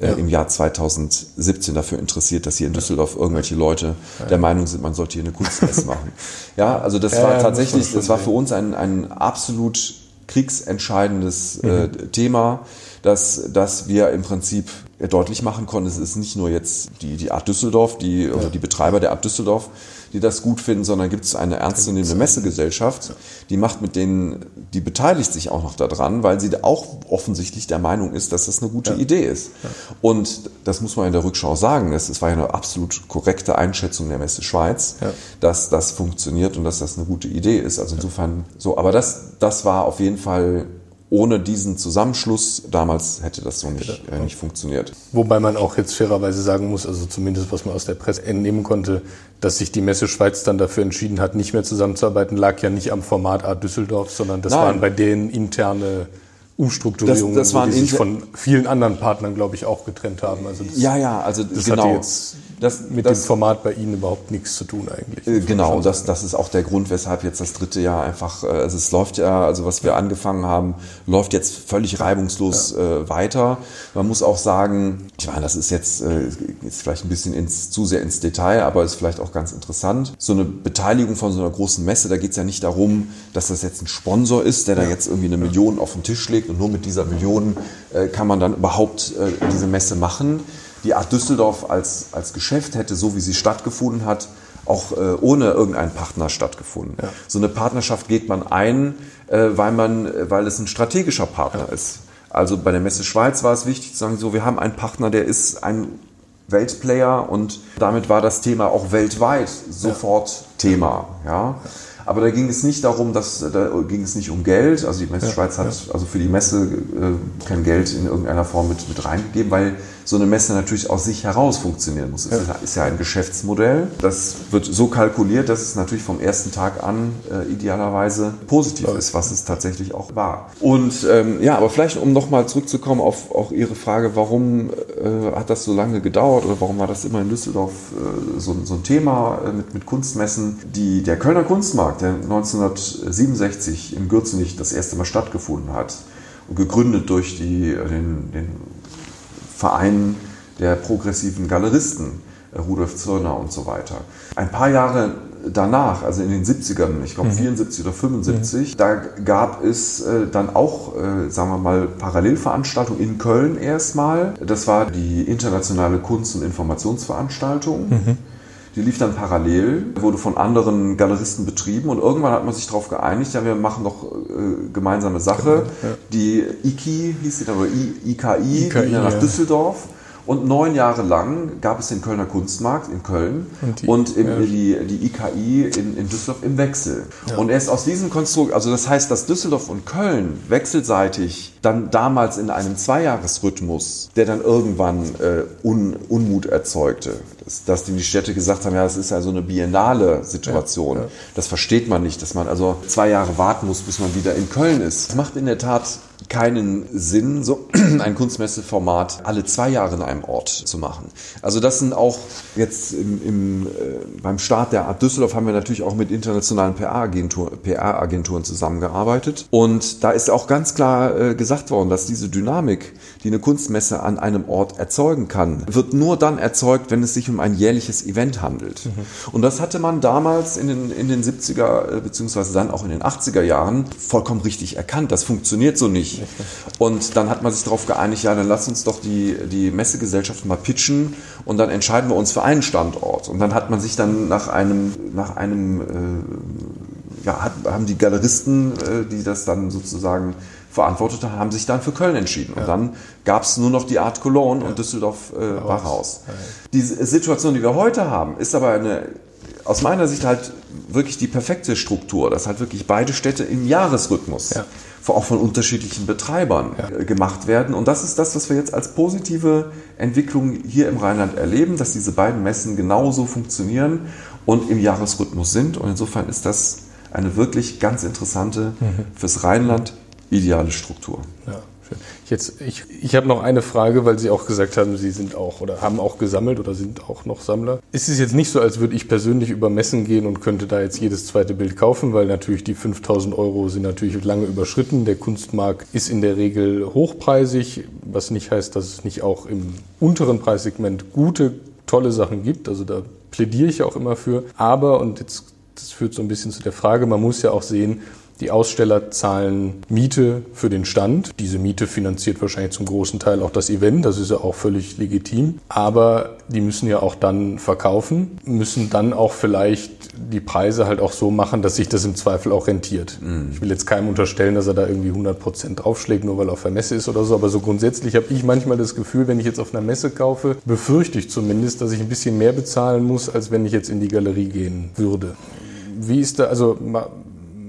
ja. im Jahr 2017 dafür interessiert, dass hier in Düsseldorf irgendwelche Leute der Meinung sind, man sollte hier eine Kunstmesse machen. Ja, also das war tatsächlich, das, das war für uns ein, ein absolut kriegsentscheidendes äh, mhm. Thema, dass, dass wir im Prinzip deutlich machen konnten, es ist nicht nur jetzt die, die Art Düsseldorf, die, oder die Betreiber der Art Düsseldorf, die das gut finden, sondern gibt es eine ernstzunehmende Messegesellschaft, die macht mit denen, die beteiligt sich auch noch daran, weil sie auch offensichtlich der Meinung ist, dass das eine gute ja. Idee ist. Ja. Und das muss man in der Rückschau sagen, es war ja eine absolut korrekte Einschätzung der Messe Schweiz, ja. dass das funktioniert und dass das eine gute Idee ist. Also insofern so, aber das, das war auf jeden Fall ohne diesen Zusammenschluss damals hätte das so nicht, äh, nicht funktioniert. Wobei man auch jetzt fairerweise sagen muss, also zumindest was man aus der Presse entnehmen konnte, dass sich die Messe Schweiz dann dafür entschieden hat, nicht mehr zusammenzuarbeiten, lag ja nicht am Format Art Düsseldorf, sondern das Nein. waren bei denen interne Umstrukturierungen, das, das waren die sich von vielen anderen Partnern, glaube ich, auch getrennt haben. Also das, ja, ja, also das genau. hatte jetzt das, mit das, dem Format bei Ihnen überhaupt nichts zu tun eigentlich. Äh, genau, das, das ist auch der Grund, weshalb jetzt das dritte Jahr einfach, äh, also es läuft ja, also was wir angefangen haben, läuft jetzt völlig reibungslos ja. äh, weiter. Man muss auch sagen, ich meine, das ist jetzt, äh, jetzt vielleicht ein bisschen ins, zu sehr ins Detail, aber ist vielleicht auch ganz interessant. So eine Beteiligung von so einer großen Messe, da geht es ja nicht darum, dass das jetzt ein Sponsor ist, der ja. da jetzt irgendwie eine Million auf den Tisch legt und nur mit dieser Million äh, kann man dann überhaupt äh, diese Messe machen. Die Art Düsseldorf als, als Geschäft hätte, so wie sie stattgefunden hat, auch äh, ohne irgendeinen Partner stattgefunden. Ja. So eine Partnerschaft geht man ein, äh, weil, man, weil es ein strategischer Partner ja. ist. Also bei der Messe Schweiz war es wichtig zu sagen, so wir haben einen Partner, der ist ein Weltplayer und damit war das Thema auch weltweit sofort ja. Thema. Ja. Aber da ging es nicht darum, dass da ging es nicht um Geld. Also die Messe Schweiz hat also für die Messe äh, kein Geld in irgendeiner Form mit, mit reingegeben, weil so eine Messe natürlich aus sich heraus funktionieren muss. Es ja. ist ja ein Geschäftsmodell. Das wird so kalkuliert, dass es natürlich vom ersten Tag an äh, idealerweise positiv ja. ist, was es tatsächlich auch war. Und ähm, ja, aber vielleicht um nochmal zurückzukommen auf auch Ihre Frage, warum äh, hat das so lange gedauert oder warum war das immer in Düsseldorf äh, so, so, ein Thema äh, mit, mit Kunstmessen? Die, der Kölner Kunstmarkt, der 1967 im Gürzenich das erste Mal stattgefunden hat, gegründet durch die, äh, den, den Verein der progressiven Galeristen, äh, Rudolf Zirner und so weiter. Ein paar Jahre danach, also in den 70ern, ich glaube mhm. 74 oder 75, mhm. da gab es äh, dann auch, äh, sagen wir mal, Parallelveranstaltungen in Köln erstmal. Das war die internationale Kunst- und Informationsveranstaltung. Mhm. Die lief dann parallel, wurde von anderen Galeristen betrieben und irgendwann hat man sich darauf geeinigt, ja, wir machen doch äh, gemeinsame Sache. Ja. Die IKI hieß sie dann, oder IKI, IKI ging dann nach ja. Düsseldorf. Und neun Jahre lang gab es den Kölner Kunstmarkt in Köln und die, und im, ja. die, die IKI in, in Düsseldorf im Wechsel. Ja. Und erst aus diesem Konstrukt, also das heißt, dass Düsseldorf und Köln wechselseitig dann damals in einem Zweijahresrhythmus, der dann irgendwann äh, Un, Unmut erzeugte, dass, dass die Städte gesagt haben, ja, das ist ja so eine biennale Situation. Ja, das versteht man nicht, dass man also zwei Jahre warten muss, bis man wieder in Köln ist. Das macht in der Tat keinen Sinn, so ein Kunstmesseformat alle zwei Jahre in einem Ort zu machen. Also das sind auch jetzt im, im, äh, beim Start der Art Düsseldorf haben wir natürlich auch mit internationalen PR-Agenturen PR zusammengearbeitet. Und da ist auch ganz klar äh, gesagt worden, dass diese Dynamik die eine Kunstmesse an einem Ort erzeugen kann, wird nur dann erzeugt, wenn es sich um ein jährliches Event handelt. Mhm. Und das hatte man damals in den, in den 70er äh, beziehungsweise dann auch in den 80er Jahren vollkommen richtig erkannt. Das funktioniert so nicht. Und dann hat man sich darauf geeinigt, ja, dann lass uns doch die, die Messegesellschaft mal pitchen und dann entscheiden wir uns für einen Standort. Und dann hat man sich dann nach einem, nach einem äh, ja, hat, haben die Galeristen, äh, die das dann sozusagen verantwortet haben, sich dann für Köln entschieden. Ja. Und dann gab es nur noch die Art Cologne ja. und Düsseldorf äh. Ja. Die Situation, die wir heute haben, ist aber eine aus meiner Sicht halt wirklich die perfekte Struktur, dass halt wirklich beide Städte im Jahresrhythmus ja. auch von unterschiedlichen Betreibern ja. Äh, gemacht werden. Und das ist das, was wir jetzt als positive Entwicklung hier im Rheinland erleben, dass diese beiden Messen genauso funktionieren und im Jahresrhythmus sind. Und insofern ist das eine wirklich ganz interessante, mhm. fürs Rheinland ideale Struktur. Ja. Jetzt, ich, ich habe noch eine Frage, weil Sie auch gesagt haben, Sie sind auch oder haben auch gesammelt oder sind auch noch Sammler. Ist es jetzt nicht so, als würde ich persönlich über Messen gehen und könnte da jetzt jedes zweite Bild kaufen, weil natürlich die 5000 Euro sind natürlich lange überschritten. Der Kunstmarkt ist in der Regel hochpreisig, was nicht heißt, dass es nicht auch im unteren Preissegment gute, tolle Sachen gibt. Also da plädiere ich auch immer für. Aber, und jetzt das führt so ein bisschen zu der Frage, man muss ja auch sehen, die Aussteller zahlen Miete für den Stand. Diese Miete finanziert wahrscheinlich zum großen Teil auch das Event. Das ist ja auch völlig legitim. Aber die müssen ja auch dann verkaufen, müssen dann auch vielleicht die Preise halt auch so machen, dass sich das im Zweifel auch rentiert. Mhm. Ich will jetzt keinem unterstellen, dass er da irgendwie 100 Prozent draufschlägt, nur weil er auf der Messe ist oder so. Aber so grundsätzlich habe ich manchmal das Gefühl, wenn ich jetzt auf einer Messe kaufe, befürchte ich zumindest, dass ich ein bisschen mehr bezahlen muss, als wenn ich jetzt in die Galerie gehen würde. Wie ist da, also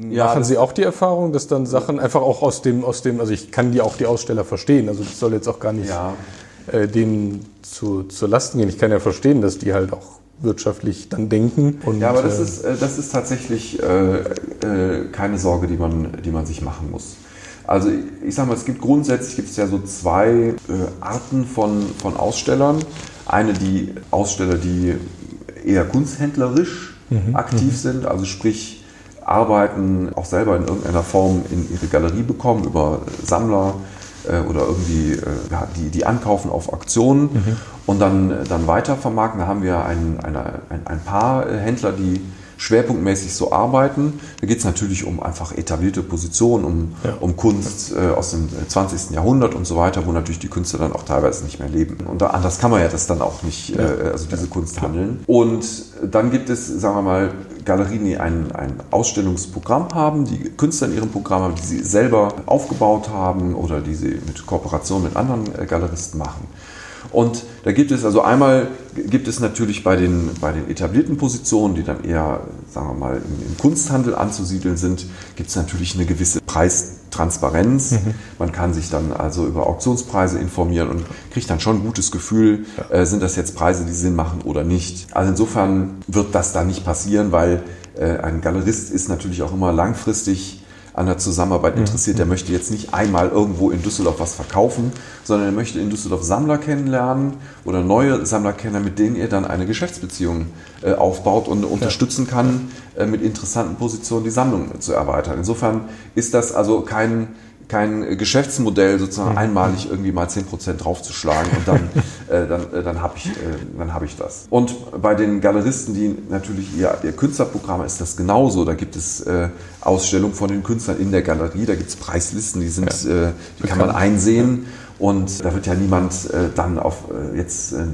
ja, Machen Sie auch die Erfahrung, dass dann Sachen einfach auch aus dem, aus dem, also ich kann die auch die Aussteller verstehen, also das soll jetzt auch gar nicht ja. äh, denen zu, zur Lasten gehen. Ich kann ja verstehen, dass die halt auch wirtschaftlich dann denken. Und, ja, aber das, äh, ist, äh, das ist tatsächlich äh, äh, keine Sorge, die man, die man sich machen muss. Also ich sage mal, es gibt grundsätzlich gibt es ja so zwei äh, Arten von, von Ausstellern. Eine, die Aussteller, die eher kunsthändlerisch mhm. aktiv mhm. sind, also sprich Arbeiten auch selber in irgendeiner Form in ihre Galerie bekommen über Sammler äh, oder irgendwie äh, ja, die, die ankaufen auf Auktionen mhm. und dann, dann weiter vermarkten. Da haben wir ein, eine, ein, ein paar Händler, die schwerpunktmäßig so arbeiten. Da geht es natürlich um einfach etablierte Positionen, um, ja. um Kunst äh, aus dem 20. Jahrhundert und so weiter, wo natürlich die Künstler dann auch teilweise nicht mehr leben. Und anders kann man ja das dann auch nicht, äh, also diese. Kunst handeln. Und dann gibt es, sagen wir mal, Galerien, die ein, ein Ausstellungsprogramm haben, die Künstler in ihrem Programm haben, die sie selber aufgebaut haben oder die sie mit Kooperation mit anderen äh, Galeristen machen. Und da gibt es also einmal gibt es natürlich bei den, bei den etablierten Positionen, die dann eher, sagen wir mal, im, im Kunsthandel anzusiedeln sind, gibt es natürlich eine gewisse Preistransparenz. Mhm. Man kann sich dann also über Auktionspreise informieren und kriegt dann schon ein gutes Gefühl, ja. äh, sind das jetzt Preise, die Sinn machen oder nicht. Also insofern wird das da nicht passieren, weil äh, ein Galerist ist natürlich auch immer langfristig an der Zusammenarbeit interessiert. Der möchte jetzt nicht einmal irgendwo in Düsseldorf was verkaufen, sondern er möchte in Düsseldorf Sammler kennenlernen oder neue Sammler kennen, mit denen er dann eine Geschäftsbeziehung äh, aufbaut und unterstützen kann, äh, mit interessanten Positionen die Sammlung zu erweitern. Insofern ist das also kein kein Geschäftsmodell sozusagen mhm. einmalig irgendwie mal 10% draufzuschlagen und dann, äh, dann, äh, dann habe ich, äh, dann hab ich das. Und bei den Galeristen, die natürlich ihr, ihr Künstlerprogramm ist das genauso. Da gibt es äh, Ausstellungen von den Künstlern in der Galerie, da gibt es Preislisten, die, sind, ja. äh, die kann man einsehen. Und da wird ja niemand äh, dann auf äh, jetzt äh,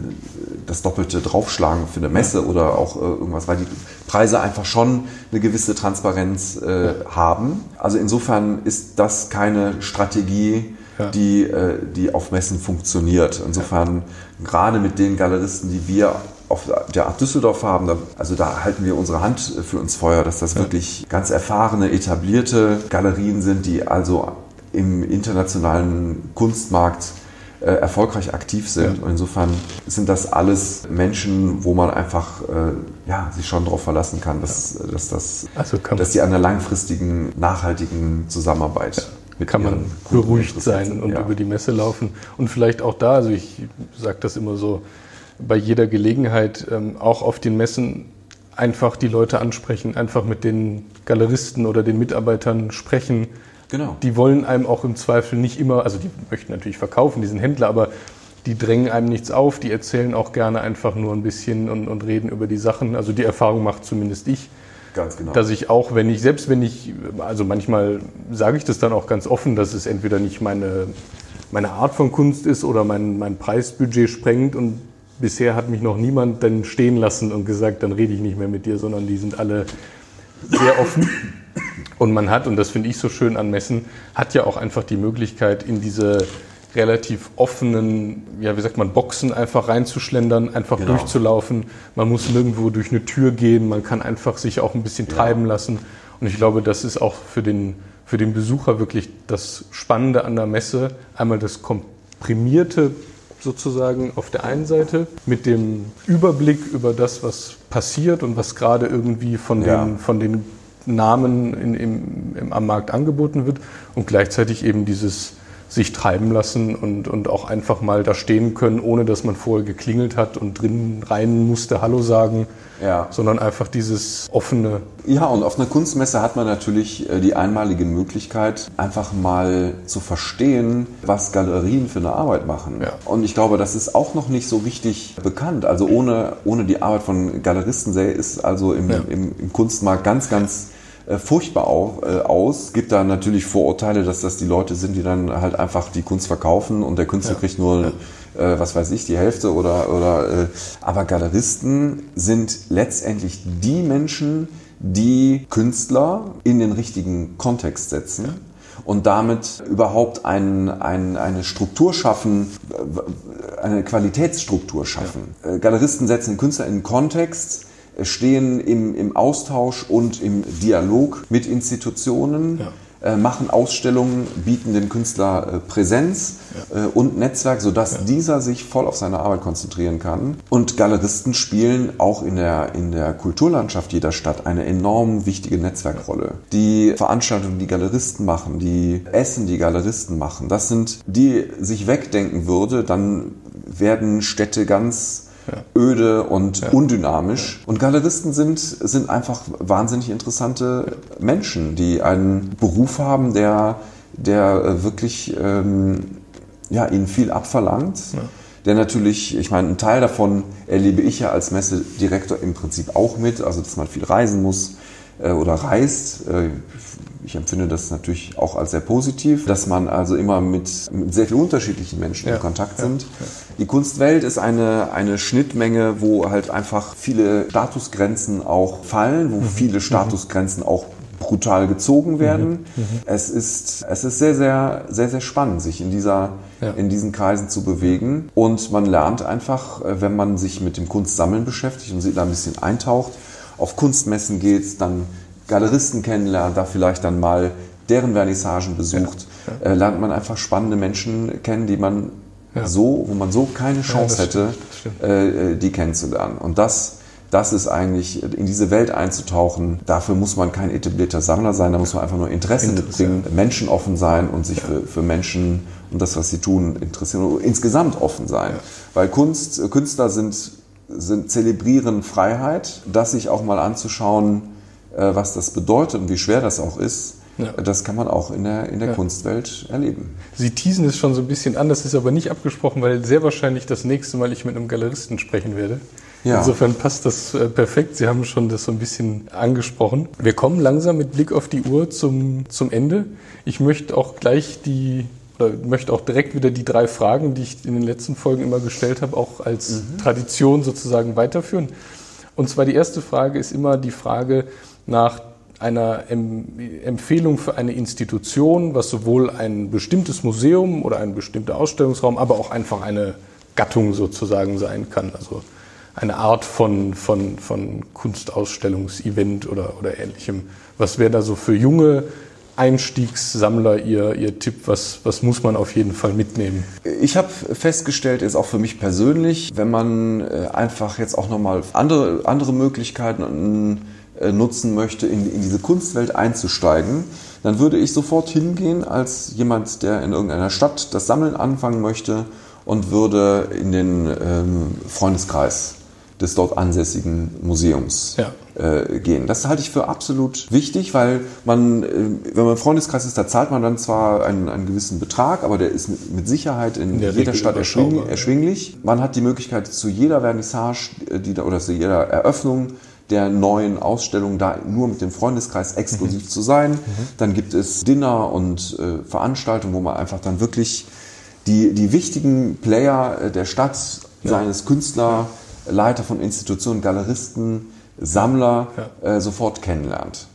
das Doppelte draufschlagen für eine Messe oder auch äh, irgendwas, weil die Preise einfach schon eine gewisse Transparenz äh, haben. Also insofern ist das keine Strategie, ja. die, äh, die auf Messen funktioniert. Insofern gerade mit den Galeristen, die wir auf der Art Düsseldorf haben, also da halten wir unsere Hand für uns Feuer, dass das ja. wirklich ganz erfahrene, etablierte Galerien sind, die also im internationalen Kunstmarkt äh, erfolgreich aktiv sind. Ja. Und insofern sind das alles Menschen, wo man einfach äh, ja, sich schon darauf verlassen kann, dass, ja. dass, das, also dass die an einer langfristigen, nachhaltigen Zusammenarbeit ja kann man beruhigt sein und über die Messe laufen. Und vielleicht auch da, also ich sage das immer so, bei jeder Gelegenheit, ähm, auch auf den Messen einfach die Leute ansprechen, einfach mit den Galeristen oder den Mitarbeitern sprechen, Genau. Die wollen einem auch im Zweifel nicht immer, also die möchten natürlich verkaufen, die sind Händler, aber die drängen einem nichts auf, die erzählen auch gerne einfach nur ein bisschen und, und reden über die Sachen. Also die Erfahrung macht zumindest ich. Ganz genau. Dass ich auch, wenn ich, selbst wenn ich, also manchmal sage ich das dann auch ganz offen, dass es entweder nicht meine, meine Art von Kunst ist oder mein, mein Preisbudget sprengt und bisher hat mich noch niemand dann stehen lassen und gesagt, dann rede ich nicht mehr mit dir, sondern die sind alle sehr offen. Und man hat, und das finde ich so schön an Messen, hat ja auch einfach die Möglichkeit, in diese relativ offenen, ja, wie sagt man, Boxen einfach reinzuschlendern, einfach genau. durchzulaufen. Man muss nirgendwo durch eine Tür gehen, man kann einfach sich auch ein bisschen treiben ja. lassen. Und ich glaube, das ist auch für den, für den Besucher wirklich das Spannende an der Messe. Einmal das komprimierte sozusagen auf der einen Seite mit dem Überblick über das, was passiert und was gerade irgendwie von, ja. den, von den Namen in, im, im, am Markt angeboten wird und gleichzeitig eben dieses sich treiben lassen und, und auch einfach mal da stehen können, ohne dass man vorher geklingelt hat und drinnen rein musste Hallo sagen, ja. sondern einfach dieses offene. Ja, und auf einer Kunstmesse hat man natürlich äh, die einmalige Möglichkeit, einfach mal zu verstehen, was Galerien für eine Arbeit machen. Ja. Und ich glaube, das ist auch noch nicht so richtig bekannt. Also ohne, ohne die Arbeit von Galeristen ist also im, ja. im, im Kunstmarkt ganz, ganz äh, furchtbar auch, äh, aus. Gibt da natürlich Vorurteile, dass das die Leute sind, die dann halt einfach die Kunst verkaufen und der Künstler ja. kriegt nur, äh, was weiß ich, die Hälfte oder, oder äh, aber Galeristen sind letztendlich die Menschen, die Künstler in den richtigen Kontext setzen. Ja und damit überhaupt ein, ein, eine Struktur schaffen, äh, eine Qualitätsstruktur schaffen. Ja. Äh, Galeristen setzen Künstler in einen Kontext, stehen im, im Austausch und im Dialog mit Institutionen. Ja äh, machen Ausstellungen, bieten dem Künstler äh, Präsenz ja. Äh, und Netzwerk, sodass ja. dieser sich voll auf seine Arbeit konzentrieren kann. Und Galeristen spielen auch in der, in der Kulturlandschaft jeder Stadt eine enorm wichtige Netzwerkrolle. Die Veranstaltungen, die Galeristen machen, die Essen, die Galeristen machen, das sind, die sich wegdenken würde, dann werden Städte ganz ja. öde und ja. undynamisch. Und Galeristen sind, sind einfach wahnsinnig interessante Menschen, die einen Beruf haben, der, der äh, wirklich ähm, ja, ihnen viel abverlangt. Der natürlich, ich meine, einen Teil davon erlebe ich ja als Messedirektor im Prinzip auch mit, also dass man viel reisen muss äh, oder reist. Ich empfinde das natürlich auch als sehr positiv, dass man also immer mit, mit sehr vielen unterschiedlichen Menschen ja, in Kontakt sind. Ja, ja. Die Kunstwelt ist eine, eine Schnittmenge, wo halt einfach viele Statusgrenzen auch fallen, wo mhm. viele Statusgrenzen auch brutal gezogen werden. Mhm. Mhm. Es ist, es ist sehr, sehr, sehr, sehr spannend, sich in dieser, ja. in diesen Kreisen zu bewegen. Und man lernt einfach, äh, wenn man sich mit dem Kunstsammeln beschäftigt und sich da ein bisschen eintaucht, auf Kunstmessen geht, dann Galeristen kennenlernt, da vielleicht dann mal deren Vernissagen besucht, ja, ja. Äh, lernt man einfach spannende Menschen kennen, die man ja. so, wo man so keine Chance hätte, stimmt, äh, die kennenzulernen. Und das, das ist eigentlich, in diese Welt einzutauchen, dafür muss man kein etablierter Sammler sein, da muss man einfach nur Interesse mitbringen, menschenoffen sein und sich für, für Menschen und das, was sie tun, interessieren und insgesamt offen sein. Weil Kunst, Künstler sind, sind, zelebrieren Freiheit, das sich auch mal anzuschauen, äh, was das bedeutet und wie schwer das auch ist, ja. das kann man auch in der, in der ja. Kunstwelt erleben. Sie teasen es schon so ein bisschen an, das ist aber nicht abgesprochen, weil sehr wahrscheinlich das nächste Mal ich mit einem Galeristen sprechen werde. Ja. Insofern passt das äh, perfekt. Sie haben schon das so ein bisschen angesprochen. Wir kommen langsam mit Blick auf die Uhr zum, zum Ende. Ich möchte auch gleich die oder möchte auch direkt wieder die drei Fragen, die ich in den letzten Folgen immer gestellt habe, auch als mhm. Tradition sozusagen weiterführen. Und zwar die erste Frage ist immer die Frage, nach einer Empfehlung für eine Institution, was sowohl ein bestimmtes Museum oder ein bestimmter Ausstellungsraum, aber auch einfach eine Gattung sozusagen sein kann. Also eine Art von, von, von Kunstausstellungsevent oder, oder ähnlichem. Was wäre da so für junge Einstiegssammler Ihr, Ihr Tipp? Was, was muss man auf jeden Fall mitnehmen? Ich habe festgestellt, ist auch für mich persönlich, wenn man äh, einfach jetzt auch nochmal andere, andere Möglichkeiten nutzen möchte, in, in diese Kunstwelt einzusteigen, dann würde ich sofort hingehen als jemand, der in irgendeiner Stadt das Sammeln anfangen möchte und würde in den ähm, Freundeskreis des dort ansässigen Museums ja. äh, gehen. Das halte ich für absolut wichtig, weil man, äh, wenn man im Freundeskreis ist, da zahlt man dann zwar einen, einen gewissen Betrag, aber der ist mit, mit Sicherheit in, in jeder Regel Stadt erschwing, erschwinglich. Man hat die Möglichkeit zu jeder Vernissage äh, die da, oder zu jeder Eröffnung der neuen Ausstellung da nur mit dem Freundeskreis exklusiv mhm. zu sein. Mhm. Dann gibt es Dinner und äh, Veranstaltungen, wo man einfach dann wirklich die, die wichtigen Player äh, der Stadt, ja. seines Künstler, Leiter von Institutionen, Galeristen, Sammler ja. äh, sofort kennenlernt.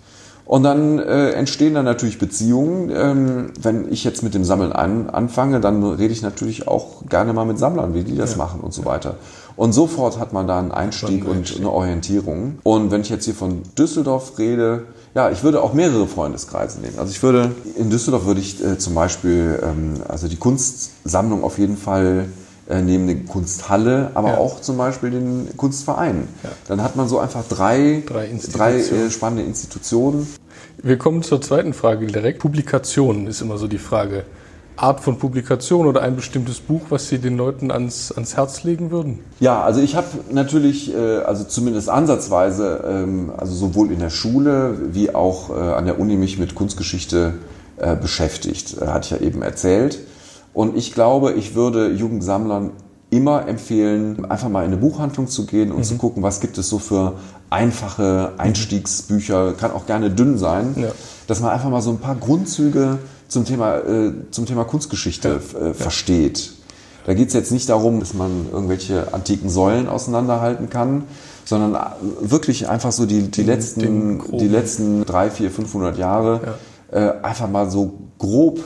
Und dann äh, entstehen dann natürlich Beziehungen. Ähm, wenn ich jetzt mit dem Sammeln an, anfange, dann rede ich natürlich auch gerne mal mit Sammlern, wie die das ja. machen und so weiter. Und sofort hat man da einen Einstieg, einen Einstieg und eine Orientierung. Und wenn ich jetzt hier von Düsseldorf rede, ja, ich würde auch mehrere Freundeskreise nehmen. Also ich würde, in Düsseldorf würde ich äh, zum Beispiel, ähm, also die Kunstsammlung auf jeden Fall neben der Kunsthalle, aber ja. auch zum Beispiel den Kunstverein. Ja. Dann hat man so einfach drei, drei, drei äh, spannende Institutionen. Wir kommen zur zweiten Frage direkt. Publikationen ist immer so die Frage. Art von Publikation oder ein bestimmtes Buch, was Sie den Leuten ans, ans Herz legen würden? Ja, also ich habe natürlich, äh, also zumindest ansatzweise, ähm, also sowohl in der Schule wie auch äh, an der Uni mich mit Kunstgeschichte äh, beschäftigt, hatte ich ja eben erzählt. Und ich glaube, ich würde Jugendsammlern immer empfehlen, einfach mal in eine Buchhandlung zu gehen und mhm. zu gucken, was gibt es so für einfache Einstiegsbücher, kann auch gerne dünn sein, ja. dass man einfach mal so ein paar Grundzüge zum Thema, äh, zum Thema Kunstgeschichte ja. äh, versteht. Da geht es jetzt nicht darum, dass man irgendwelche antiken Säulen auseinanderhalten kann, sondern äh, wirklich einfach so die, die, letzten, die letzten drei, vier, 500 Jahre ja. äh, einfach mal so grob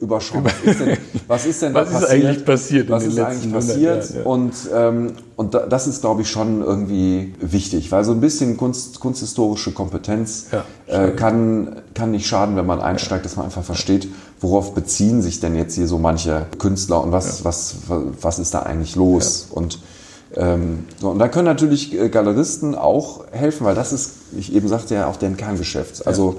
überschauen. Was ist denn, was ist denn was da ist passiert? eigentlich passiert? Was ist eigentlich passiert? Ja, ja. Und, ähm, und das ist, glaube ich, schon irgendwie wichtig, weil so ein bisschen Kunst, kunsthistorische Kompetenz ja, äh, kann, kann nicht schaden, wenn man einsteigt, dass man einfach versteht, worauf beziehen sich denn jetzt hier so manche Künstler und was, was, was ist da eigentlich los? Und ähm, so, und da können natürlich äh, Galeristen auch helfen, weil das ist, wie ich eben sagte, ja auch deren Kerngeschäft. Also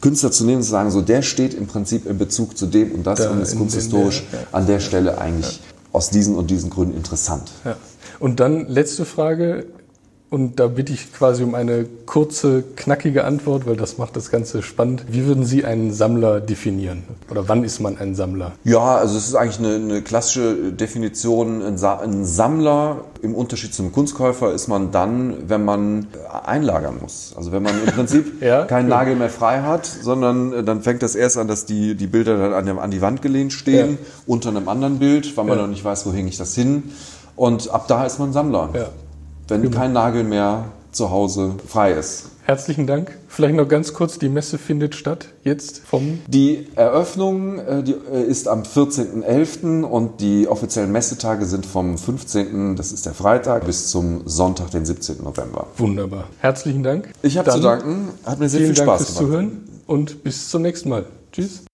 Künstler zu nehmen und zu sagen, so der steht im Prinzip in Bezug zu dem und das da und ist kunsthistorisch der, ja. an der Stelle eigentlich ja. aus diesen und diesen Gründen interessant. Ja. Und dann letzte Frage, und da bitte ich quasi um eine kurze, knackige Antwort, weil das macht das Ganze spannend. Wie würden Sie einen Sammler definieren? Oder wann ist man ein Sammler? Ja, also es ist eigentlich eine, eine klassische Definition. Ein, Sa ein, Sammler im Unterschied zum Kunstkäufer ist man dann, wenn man einlagern muss. Also wenn man im Prinzip ja, keinen ja. Nagel mehr frei hat, sondern äh, dann fängt das erst an, dass die, die Bilder dann an, an die Wand gelehnt stehen, ja. unter einem anderen Bild, weil man noch nicht weiß, wo hänge ich das hin. Und ab da ist man Sammler. Ja wenn genau. kein Nagel mehr zu Hause frei ist. Herzlichen Dank. Vielleicht noch ganz kurz, die Messe findet statt jetzt vom... Die Eröffnung äh, die, äh, ist am 14.11. und die offiziellen Messetage sind vom 15., das ist der Freitag, bis zum Sonntag, den 17. November. Wunderbar. Herzlichen Dank. Ich habe zu danken. Hat mir sehr viel Spaß Dank fürs gemacht. Zuhören und bis zum nächsten Mal. Tschüss.